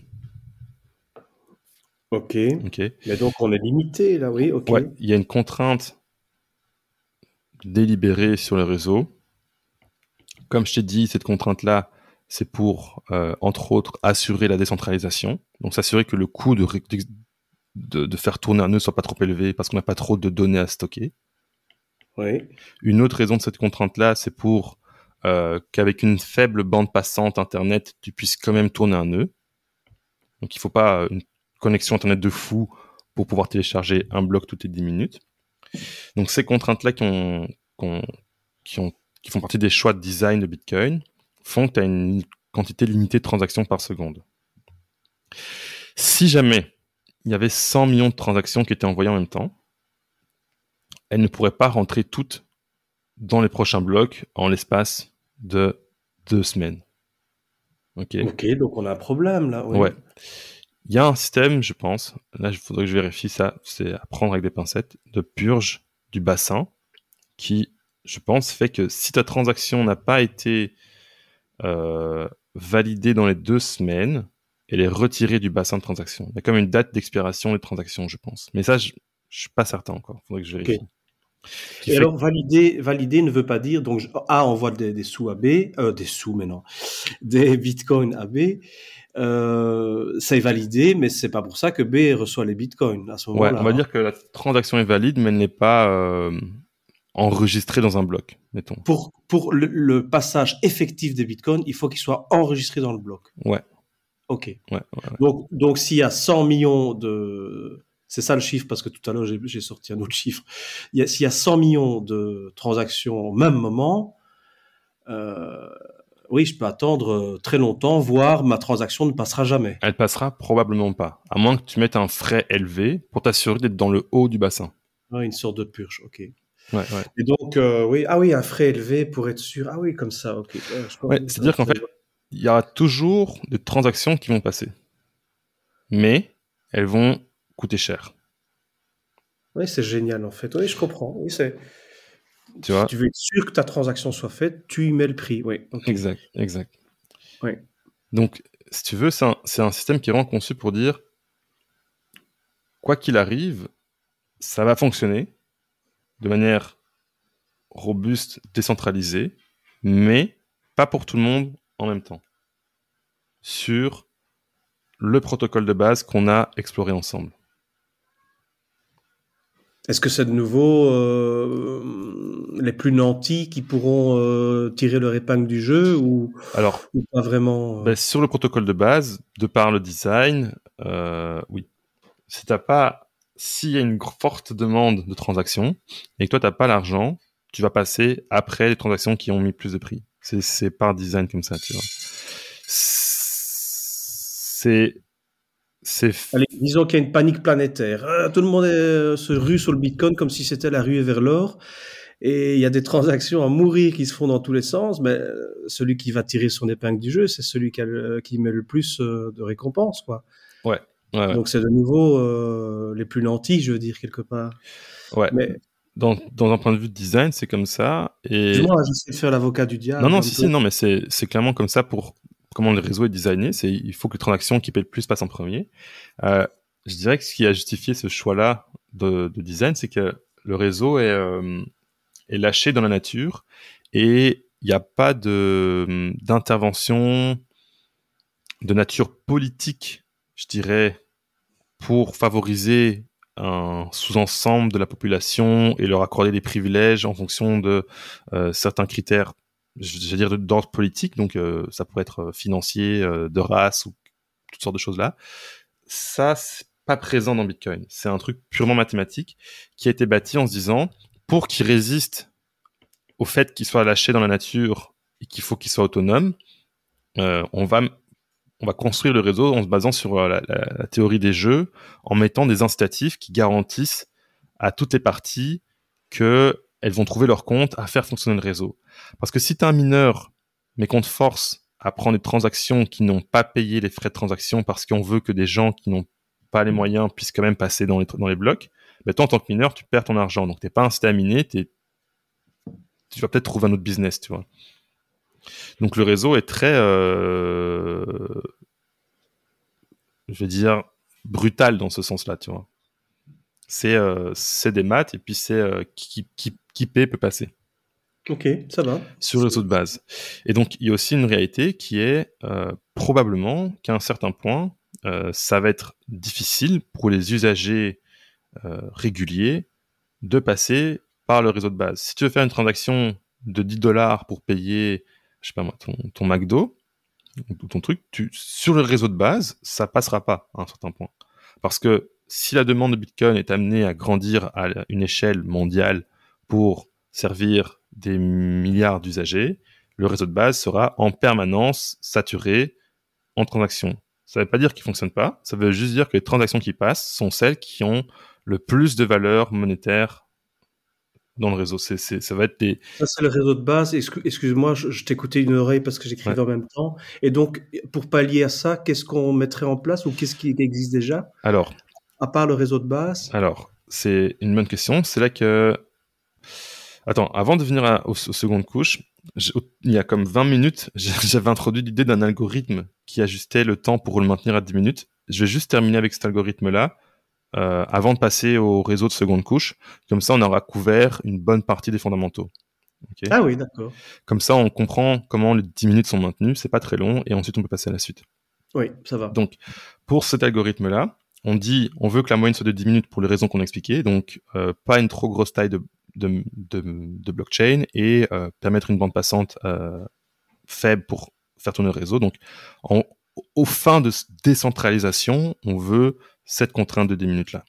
Ok. Ok. Mais donc on est limité là, oui. Ok. il y a une contrainte délibéré sur le réseau. Comme je t'ai dit, cette contrainte-là, c'est pour, euh, entre autres, assurer la décentralisation. Donc, s'assurer que le coût de, de, faire tourner un nœud soit pas trop élevé parce qu'on n'a pas trop de données à stocker. Oui. Une autre raison de cette contrainte-là, c'est pour euh, qu'avec une faible bande passante Internet, tu puisses quand même tourner un nœud. Donc, il faut pas une connexion Internet de fou pour pouvoir télécharger un bloc toutes les 10 minutes. Donc ces contraintes-là qui, ont, qui, ont, qui font partie des choix de design de Bitcoin font que tu as une quantité limitée de transactions par seconde. Si jamais il y avait 100 millions de transactions qui étaient envoyées en même temps, elles ne pourraient pas rentrer toutes dans les prochains blocs en l'espace de deux semaines. Ok? Ok, donc on a un problème là. Ouais. Il y a un système, je pense, là il faudrait que je vérifie ça, c'est à prendre avec des pincettes, de purge du bassin qui, je pense, fait que si ta transaction n'a pas été euh, validée dans les deux semaines, elle est retirée du bassin de transaction. Il y a comme une date d'expiration des transactions, je pense. Mais ça, je, ne suis pas certain encore. Il faudrait que je vérifie. Et alors, valider, valider ne veut pas dire, donc, A envoie des, des sous à B, euh, des sous maintenant, des bitcoins à B, euh, ça est validé, mais c'est pas pour ça que B reçoit les bitcoins à ce moment-là. Ouais, on va dire que la transaction est valide, mais elle n'est pas euh, enregistrée dans un bloc, mettons. Pour, pour le, passage effectif des bitcoins, il faut qu'il soit enregistré dans le bloc. Ouais. Ok. Ouais, Donc, donc s'il y a 100 millions de... C'est ça le chiffre, parce que tout à l'heure, j'ai sorti un autre chiffre. S'il y a 100 millions de transactions au même moment, euh, oui, je peux attendre euh, très longtemps, voire ma transaction ne passera jamais. Elle passera probablement pas, à moins que tu mettes un frais élevé pour t'assurer d'être dans le haut du bassin. une sorte de purge, ok. Ouais, Et donc, euh, oui, ah oui, un frais élevé pour être sûr. Ah oui, comme ça, ok. C'est-à-dire qu'en fait, il y aura toujours des transactions qui vont passer, mais elles vont coûter cher. Oui, c'est génial en fait. Oui, je comprends. Oui, c'est tu vois tu veux être sûr que ta transaction soit faite, tu y mets le prix. Oui. Exact, exact. Oui. Donc, si tu veux, c'est un, système qui est vraiment conçu pour dire, quoi qu'il arrive, ça va fonctionner de manière robuste, décentralisée, mais pas pour tout le monde en même temps. Sur le protocole de base qu'on a exploré ensemble. Est-ce que c'est de nouveau euh, les plus nantis qui pourront euh, tirer leur épingle du jeu ou, Alors, pas vraiment euh? ben, Sur le protocole de base, de par le design, oui. Si t'as pas, s'il y a une forte demande de transactions et que toi t'as pas l'argent, tu vas passer après les transactions qui ont mis plus de prix. C'est par design comme ça, tu vois. C'est Allez, disons qu'il y a une panique planétaire. Euh, tout le monde euh, se rue sur le Bitcoin comme si c'était la ruée vers l'or. Et il y a des transactions à mourir qui se font dans tous les sens, mais celui qui va tirer son épingle du jeu, c'est celui qui, qui met le plus de récompenses, quoi. Ouais. Donc c'est de nouveau les plus nantis, je veux dire quelque part. Ouais. Mais dans, dans, un point de vue de design, c'est comme ça. Et... Moi, j'essaie de faire l'avocat du diable. Non, non, si, si, non, mais c'est clairement comme ça pour comment le réseau est designé. C'est il faut que les transactions qui paient le plus passent en premier. Euh, je dirais que ce qui a justifié ce choix-là de, de, design, c'est que le réseau est, euh, est lâché dans la nature et il n'y a pas de d'intervention de nature politique, je dirais, pour favoriser un sous-ensemble de la population et leur accorder des privilèges en fonction de euh, certains critères, je vais dire d'ordre politique, donc euh, ça pourrait être euh, financier, de race ou toutes sortes de choses là. Ça, c'est pas présent dans Bitcoin. C'est un truc purement mathématique qui a été bâti en se disant pour qu'il résiste au fait qu'il soit lâché dans la nature et qu'il faut qu'il soit autonome, on va on va construire le réseau en se basant sur euh, la, théorie des jeux, en mettant des incitatifs qui garantissent à toutes les parties que elles vont trouver leur compte à faire fonctionner le réseau. Parce que si tu es un mineur, mais qu'on te force à prendre des transactions qui n'ont pas payé les frais de transaction parce qu'on veut que des gens qui n'ont pas les moyens puissent quand même passer dans les, dans les blocs, ben toi, en tant que mineur, tu perds ton argent. Donc, t'es pas incité à miner, tu vas peut-être trouver un autre business, tu vois. Donc le réseau est très, euh, je vais dire, brutal dans ce sens-là, tu vois. C'est euh, des maths et puis c'est euh, qui, qui, qui paie peut passer. Ok, ça va. Sur le réseau de base. Et donc il y a aussi une réalité qui est probablement qu'à un certain point, ça va être difficile pour les usagers réguliers de passer par le réseau de base. Si tu veux faire une transaction de 10 dollars pour payer je sais pas moi, ton, ton McDo, ou ton truc, sur le réseau de base, ça passera pas à un certain point. Parce que si la demande de Bitcoin est amenée à grandir à une échelle mondiale pour servir des milliards d'usagers, le réseau de base sera en permanence saturé en transactions. Ça ne veut pas dire qu'il fonctionne pas, ça veut juste dire que les transactions qui passent sont celles qui ont le plus de valeur monétaire dans le réseau. C'est, ça va être des. Ça, c'est le réseau de base. Excuse-moi, je, t'écoutais une oreille parce que j'écrivais en même temps. Et donc, pour pallier à ça, qu'est-ce qu'on mettrait en place ou qu'est-ce qui existe déjà? Alors. À part le réseau de base? Alors, c'est une bonne question. C'est là que. Attends, avant de venir aux, secondes couches, il y a comme 20 minutes, j'avais introduit l'idée d'un algorithme qui ajustait le temps pour le maintenir à 10 minutes. Je vais juste terminer avec cet algorithme-là euh, avant de passer au réseau de seconde couche. Comme ça, on aura couvert une bonne partie des fondamentaux. ah oui, d'accord. Comme ça, on comprend comment les 10 minutes sont maintenues, c'est pas très long, et ensuite on peut passer à la suite. Oui, ça va. Donc, pour cet algorithme-là, on dit, on veut que la moyenne soit de 10 minutes pour les raisons qu'on a expliquées, donc euh, pas une trop grosse taille de, de, de, blockchain et euh, permettre une bande passante faible pour faire tourner le réseau. Donc, en, au fin de décentralisation, on veut cette contrainte de 10 minutes-là.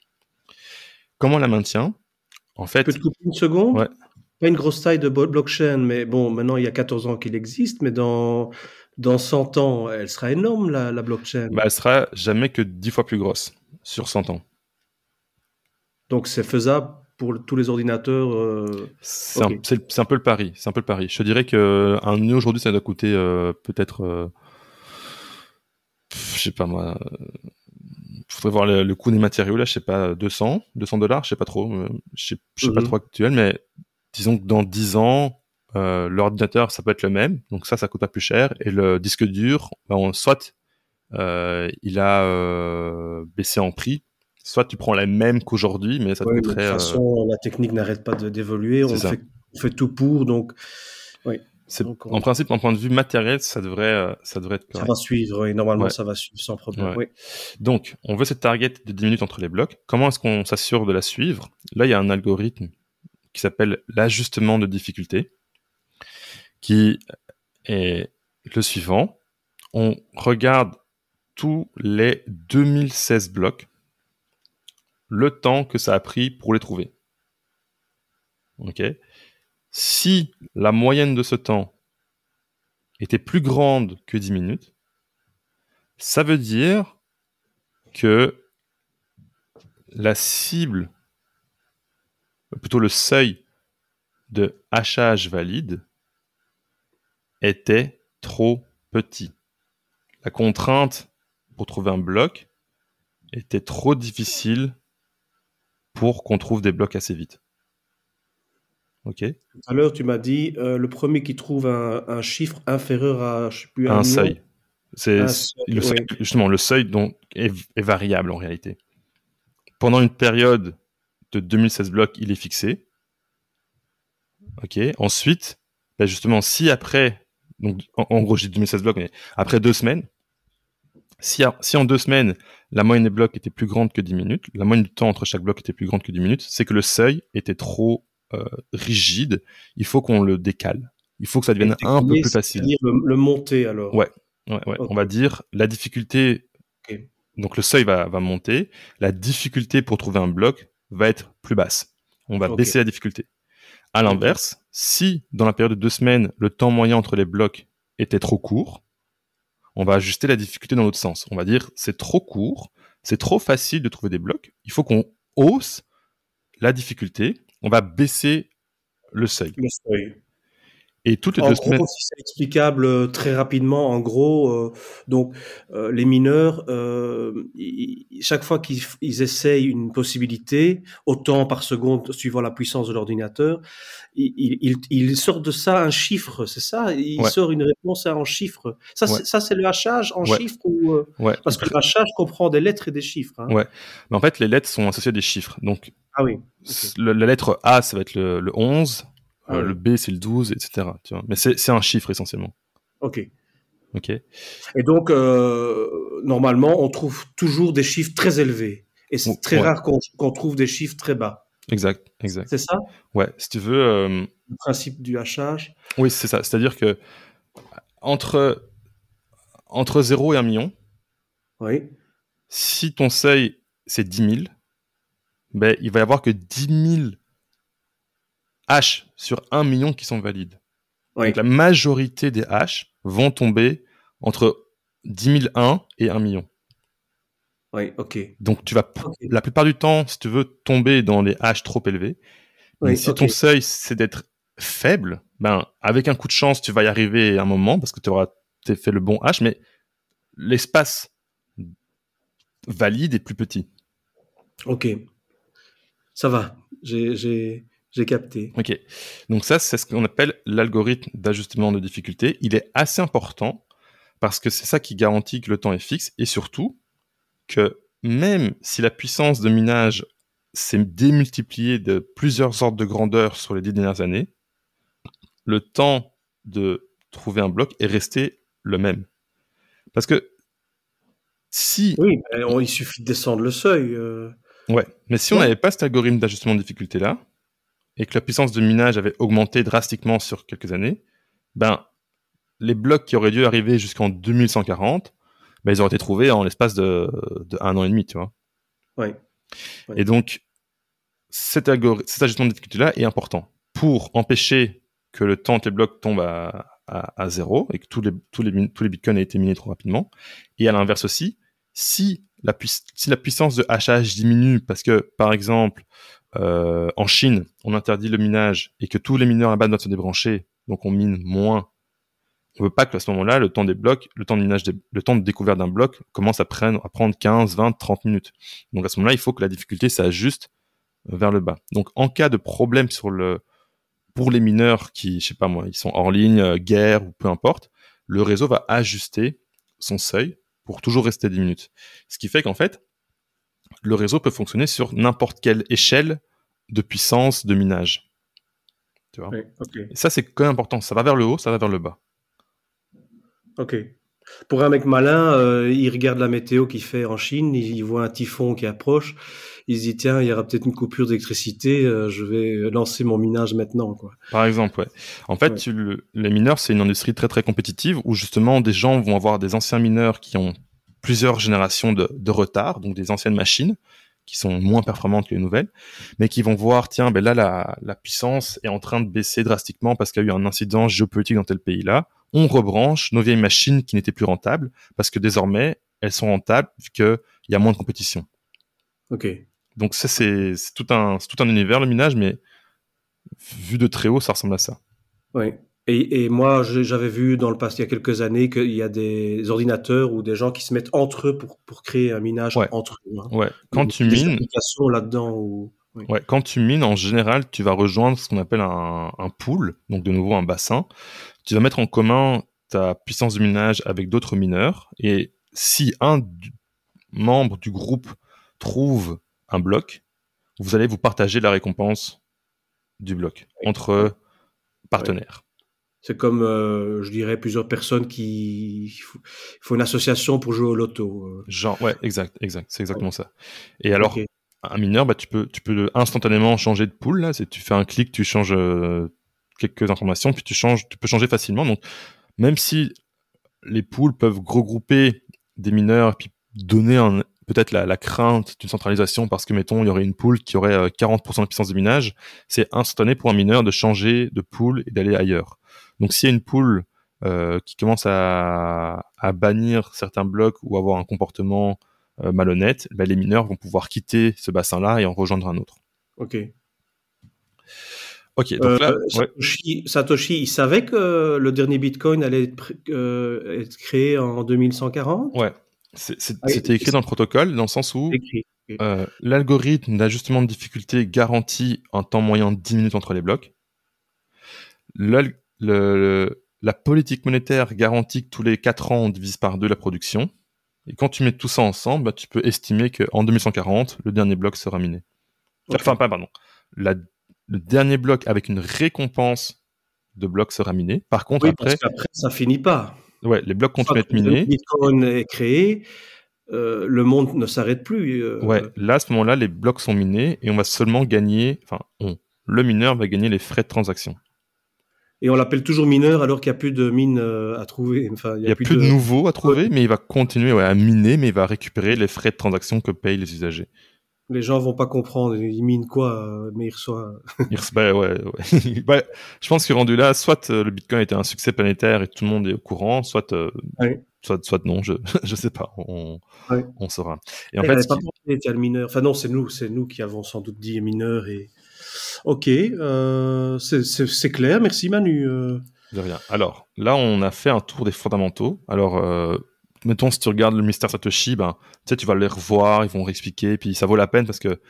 Comment on la maintient? En fait. peux te couper une seconde? Pas une grosse taille de blockchain, mais bon, maintenant il y a 14 ans qu'il existe, mais dans, dans 100 ans, elle sera énorme, la, la blockchain. Bah, elle sera jamais que 10 fois plus grosse sur 100 ans. Donc c'est faisable pour tous les ordinateurs. Euh, c'est un, peu le pari. C'est un peu le pari. Je dirais que un nœud aujourd'hui, ça doit coûter euh, peut-être, euh, je sais pas moi, faudrait voir le, coût des matériaux là, je sais pas, 200, 200 dollars, je sais pas trop, euh, je sais, sais pas mhm. trop actuel, mais disons que dans 10 ans, euh, l'ordinateur ça peut être le même, donc ça ça coûte pas plus cher, et le disque dur, ben, soit euh, il a baissé en prix, soit tu prends la même qu'aujourd'hui, mais ça te coûterait. De toute façon, la technique n'arrête pas d'évoluer, on fait, on fait tout pour, donc oui en principe, en point de vue matériel, ça devrait, euh, ça devrait être Ça va suivre, et normalement, ça va suivre sans problème. Oui. Donc, on veut cette target de 10 minutes entre les blocs. Comment est-ce qu'on s'assure de la suivre? Là, il y a un algorithme qui s'appelle l'ajustement de difficulté, qui est le suivant. On regarde tous les 2016 blocs, le temps que ça a pris pour les trouver. Si la moyenne de ce temps était plus grande que 10 minutes, ça veut dire que la cible, plutôt le seuil de hachage valide était trop petit. La contrainte pour trouver un bloc était trop difficile pour qu'on trouve des blocs assez vite. Ok. Tout à l'heure, tu m'as dit euh, le premier qui trouve un, chiffre inférieur à je sais plus, un, seuil. C'est justement le seuil dont est, variable en réalité. Pendant une période de 2016 blocs, il est fixé. Ok. Ensuite, ben justement, si après, donc en, gros j'ai 2016 blocs, mais après deux semaines, si, si en deux semaines la moyenne des blocs était plus grande que 10 minutes, la moyenne du temps entre chaque bloc était plus grande que 10 minutes, c'est que le seuil était trop euh, rigide. Il faut qu'on le décale. Il faut que ça devienne un peu plus facile. Le, le monter alors. Ouais, ouais, ouais. On va dire la difficulté. Donc le seuil va, va monter. La difficulté pour trouver un bloc va être plus basse. On va baisser la difficulté. À l'inverse, si dans la période de deux semaines, le temps moyen entre les blocs était trop court, on va ajuster la difficulté dans l'autre sens. On va dire c'est trop court, c'est trop facile de trouver des blocs, il faut qu'on hausse la difficulté, on va baisser le seuil. Le seuil. Et toutes les en deux gros, semaines. c'est explicable euh, très rapidement. En gros, euh, donc euh, les mineurs, chaque fois qu'ils essayent une possibilité, autant par seconde suivant la puissance de l'ordinateur, ils, sortent de ça un chiffre, c'est ça? Il sort une réponse en chiffres. Ça, c'est le hachage en chiffres ou Parce que le hachage comprend des lettres et des chiffres. Hein. Ouais. Mais en fait, les lettres sont associées à des chiffres. Donc, ah oui. la lettre A, ça va être le, le 11. Euh, ah le B, c'est le 12, etc. Tu vois. Mais c'est un chiffre essentiellement. Ok. Ok. Et donc, euh, normalement, on trouve toujours des chiffres très élevés. Et c'est très rare qu'on trouve des chiffres très bas. Exact, exact. C'est ça? Ouais, si tu veux. Euh, le principe du hachage Oui, c'est ça. C'est-à-dire que entre, entre 0 et 1 million, oui. si ton seuil, c'est 10 000, ben, il va y avoir que 10 000 H sur 1 million qui sont valides. Donc la majorité des H vont tomber entre 10 001 et 1 million. Oui, ok. Donc tu vas la plupart du temps, si tu veux, tomber dans les H trop élevés. Mais si ton seuil c'est d'être faible, ben avec un coup de chance, tu vas y arriver à un moment parce que tu auras fait le bon H, mais l'espace valide est plus petit. Ok, ça va. J'ai j'ai capté. Ok. Donc ça, c'est ce qu'on appelle l'algorithme d'ajustement de difficulté. Il est assez important parce que c'est ça qui garantit que le temps est fixe et surtout que même si la puissance de minage s'est démultipliée de plusieurs ordres de grandeur sur les dix dernières années, le temps de trouver un bloc est resté le même. Parce que si... Oui, il suffit de descendre le seuil. Euh. Ouais, mais si on n'avait pas cet algorithme d'ajustement de difficulté-là, et que la puissance de minage avait augmenté drastiquement sur quelques années, ben, les blocs qui auraient dû arriver jusqu'en 2140, ben, ils auraient été trouvés en l'espace de, un an et demi, tu vois. Oui. Et donc, cet, cet ajustement de difficulté-là est important pour empêcher que le temps que les blocs tombent à, à, zéro et que tous les, tous les, tous les bitcoins aient été minés trop rapidement. Et à l'inverse aussi, si la, si la puissance de hachage diminue parce que, par exemple, euh, en Chine, on interdit le minage et que tous les mineurs là-bas doivent se débrancher, donc on mine moins. On veut pas que à ce moment-là, le temps des blocs, le temps de minage, le temps de découverte d'un bloc commence à prendre, à prendre 15, 20, 30 minutes. Donc à ce moment-là, il faut que la difficulté s'ajuste vers le bas. Donc en cas de problème sur le, pour les mineurs qui, je sais pas moi, ils sont hors ligne, euh, guerre ou peu importe, le réseau va ajuster son seuil pour toujours rester 10 minutes. Ce qui fait qu'en fait, le réseau peut fonctionner sur n'importe quelle échelle de puissance de minage. Tu vois? Ça, c'est quand même important. Ça va vers le haut, ça va vers le bas. Ok. Pour un mec malin, euh, il regarde la météo qu'il fait en Chine, il, voit un typhon qui approche, il se dit tiens, il y aura peut-être une coupure d'électricité, euh, je vais lancer mon minage maintenant. Quoi. Par exemple, ouais. En fait, les mineurs, c'est une industrie très très compétitive où justement des gens vont avoir des anciens mineurs qui ont plusieurs générations de, retard, donc des anciennes machines qui sont moins performantes que les nouvelles, mais qui vont voir, tiens, ben là, la, puissance est en train de baisser drastiquement parce qu'il y a eu un incident géopolitique dans tel pays-là. On rebranche nos vieilles machines qui n'étaient plus rentables parce que désormais, elles sont rentables vu qu'il y a moins de compétition. Ok. Donc ça, c'est tout un, tout un univers, le minage, mais vu de très haut, ça ressemble à ça. Oui. Et, moi, j'avais vu dans le passé, il y a quelques années, qu'il y a des ordinateurs ou des gens qui se mettent entre eux pour, pour créer un minage entre eux. Hein. Ouais. Quand tu mines. là-dedans. Ou... Ouais. Quand tu mines, en général, tu vas rejoindre ce qu'on appelle un, un pool, donc de nouveau un bassin. Tu vas mettre en commun ta puissance de minage avec d'autres mineurs. Et si un membre du groupe trouve un bloc, vous allez vous partager la récompense du bloc entre partenaires. C'est comme, euh, je dirais, plusieurs personnes qui il faut, une association pour jouer au loto. Euh. Genre, ouais, exact, exact, c'est exactement ça. Et alors, un mineur, bah, tu peux, tu peux instantanément changer de pool. Là, tu fais un clic, tu changes euh, quelques informations, puis tu changes, tu peux changer facilement. Donc, même si les pools peuvent regrouper des mineurs et puis donner un, peut-être la, la, crainte d'une centralisation parce que, mettons, il y aurait une pool qui aurait 40% de puissance de minage, c'est instantané pour un mineur de changer de pool et d'aller ailleurs. Donc s'il y a une poule euh, qui commence à, bannir certains blocs ou avoir un comportement euh, malhonnête, bah, les mineurs vont pouvoir quitter ce bassin-là et en rejoindre un autre. Ok. Ok, donc là, euh, Satoshi, il savait que le dernier Bitcoin allait être, créé en 2140 Ouais, ah c'était écrit dans le protocole, dans le sens où l'algorithme d'ajustement de difficulté garantit un temps moyen de 10 minutes entre les blocs le, la politique monétaire garantit que tous les 4 ans, on divise par deux la production. Et quand tu mets tout ça ensemble, bah, tu peux estimer qu'en 2140, le dernier bloc sera miné. Enfin, pas, pardon. La, le dernier bloc avec une récompense de bloc sera miné. Par contre, après. Parce qu'après, ça finit pas. Ouais, les blocs continuent à être minés. Le Bitcoin est créé, euh, le monde ne s'arrête plus. Euh. Ouais, là, à ce moment-là, les blocs sont minés et on va seulement gagner. Enfin, on, le mineur va gagner les frais de transaction. Et on l'appelle toujours mineur alors qu'il n'y a plus de mines euh, à trouver. Enfin, il n'y a, plus, de, nouveaux à trouver, mais il va continuer ouais, à miner, mais il va récupérer les frais de transaction que payent les usagers. Les gens vont pas comprendre, ils minent quoi, euh, mais ils reçoivent. ils ouais, ouais. ouais. je pense que rendu là, soit euh, le Bitcoin était un succès planétaire et tout le monde est au courant, soit, soit, soit non, je, je sais pas, on, on saura. Et en fait, pas le mineur. Enfin non, c'est nous, c'est nous qui avons sans doute dit mineur et Ok, euh, c'est clair. Merci Manu. Euh. De rien. Alors, là, on a fait un tour des fondamentaux. Alors, euh, mettons, si tu regardes le mystère Satoshi, ben, tu sais, tu vas les revoir, ils vont réexpliquer, puis ça vaut la peine parce que, tu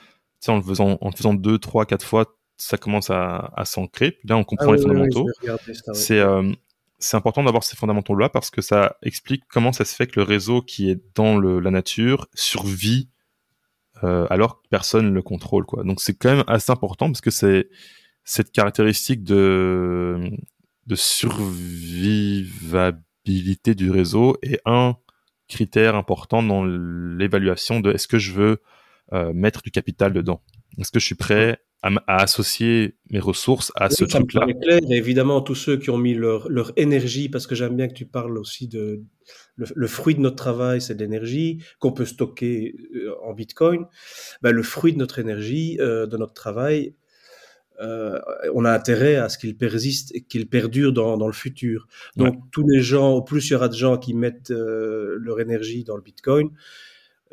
sais, en le faisant, en faisant deux, trois, quatre fois, ça commence à, à s'ancrer. Là, on comprend ah les fondamentaux. c'est c'est important d'avoir ces fondamentaux-là parce que ça explique comment ça se fait que le réseau qui est dans le, la nature survit euh, alors que personne ne le contrôle quoi. Donc c'est quand même assez important parce que c'est cette caractéristique de de survivabilité du réseau est un critère important dans l'évaluation de est-ce que je veux euh, mettre du capital dedans. Est-ce que je suis prêt à, associer mes ressources à ce truc-là? Évidemment, tous ceux qui ont mis leur, leur énergie, parce que j'aime bien que tu parles aussi de, le, fruit de notre travail, c'est de l'énergie qu'on peut stocker euh, en Bitcoin. Ben, le fruit de notre énergie, euh, de notre travail, euh, on a intérêt à ce qu'il persiste et qu'il perdure dans, dans, le futur. Donc tous les gens, au plus il y aura de gens qui mettent leur énergie dans le Bitcoin,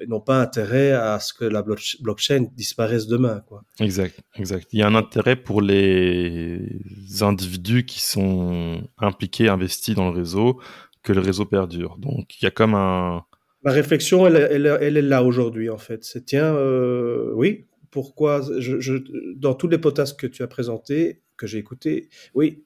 n'ont pas intérêt à ce que la blockchain disparaisse demain. Quoi. Exact, exact. Il y a un intérêt pour les individus qui sont impliqués, investis dans le réseau, que le réseau perdure. Donc il y a comme un... La réflexion, elle, elle, est là aujourd'hui en fait. C'est tiens, euh, oui, pourquoi je, dans tous les potasses que tu as présentés, que j'ai écoutés, oui,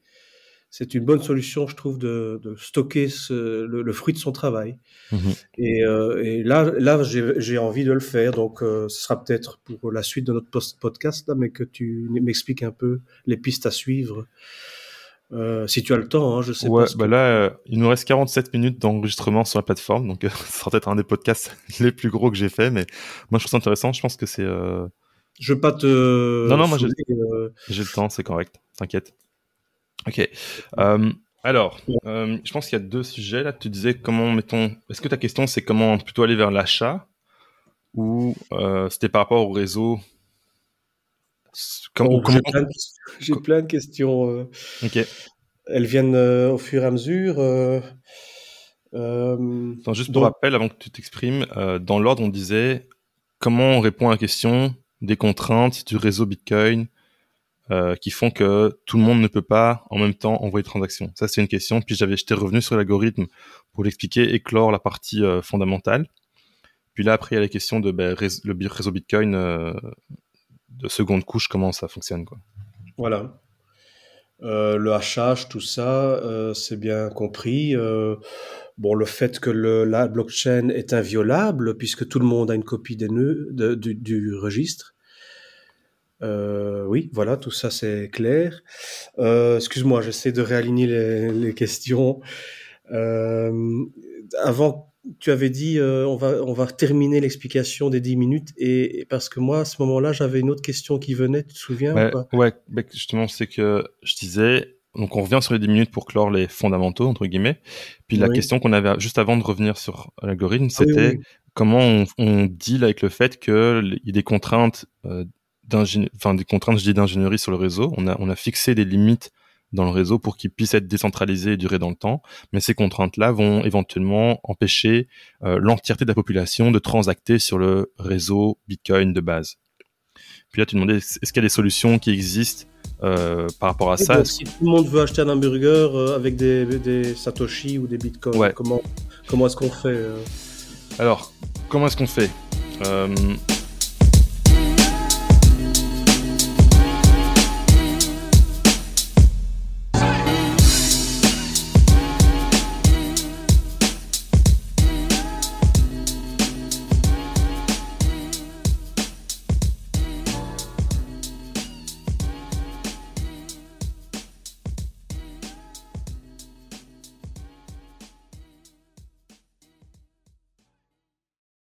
c'est une bonne solution, je trouve, de, stocker le, fruit de son travail. Mhm. Euh, et, là, là j'ai envie de le faire. Donc, euh, ce sera peut-être pour la suite de notre podcast, là, mais que tu m'expliques un peu les pistes à suivre euh, si tu as le temps, hein, je sais ouais, pas. Bah là, euh, il nous reste 47 minutes d'enregistrement sur la plateforme, donc euh, ce sera peut-être un des podcasts les plus gros que j'ai fait, mais moi je trouve ça intéressant. Je pense que c'est. Je veux pas te. Non, non, moi j'ai le temps, c'est correct. T'inquiète. Ok. alors, je pense qu'il y a deux sujets là. Tu disais comment mettons. Est-ce que ta question c'est comment plutôt aller vers l'achat ou c'était par rapport au réseau j'ai, plein de, questions. Euh. Elles viennent euh, au fur et à mesure. Euh, juste pour rappel, avant que tu t'exprimes, dans l'ordre, on disait comment on répond à la question des contraintes du réseau Bitcoin qui font que tout le monde ne peut pas en même temps envoyer de transactions. Ça, c'est une question. Puis j'avais, j'étais revenu sur l'algorithme pour l'expliquer, éclore la partie fondamentale. Puis là, après, il y a la question de ben, le réseau Bitcoin de seconde couche, comment ça fonctionne, quoi. Voilà. le hachage, tout ça, c'est bien compris. bon, le fait que la blockchain est inviolable, puisque tout le monde a une copie des nœuds du, registre. Euh, oui, voilà, tout ça c'est clair. Euh, excuse-moi, j'essaie de réaligner les, questions. Euh, avant, tu avais dit on va on va terminer l'explication des 10 minutes et, parce que moi à ce moment-là j'avais une autre question qui venait, tu te souviens Ouais, bah, justement c'est que je disais donc on revient sur les 10 minutes pour clore les fondamentaux entre guillemets. Puis la question qu'on avait juste avant de revenir sur l'algorithme, ah c'était comment on, on deal avec le fait qu'il y ait des contraintes enfin des contraintes, je dis d'ingénierie sur le réseau. On a, on a fixé des limites dans le réseau pour qu'il puisse être décentralisé et durer dans le temps. Mais ces contraintes-là vont éventuellement empêcher euh, l'entièreté de la population de transacter sur le réseau Bitcoin de base. Puis là, tu demandais, est-ce qu'il y a des solutions qui existent euh, par rapport à ça? Si tout le monde veut acheter un hamburger euh, avec des, des, Satoshi ou des Bitcoins, comment, comment est-ce qu'on fait Alors, comment est-ce qu'on fait?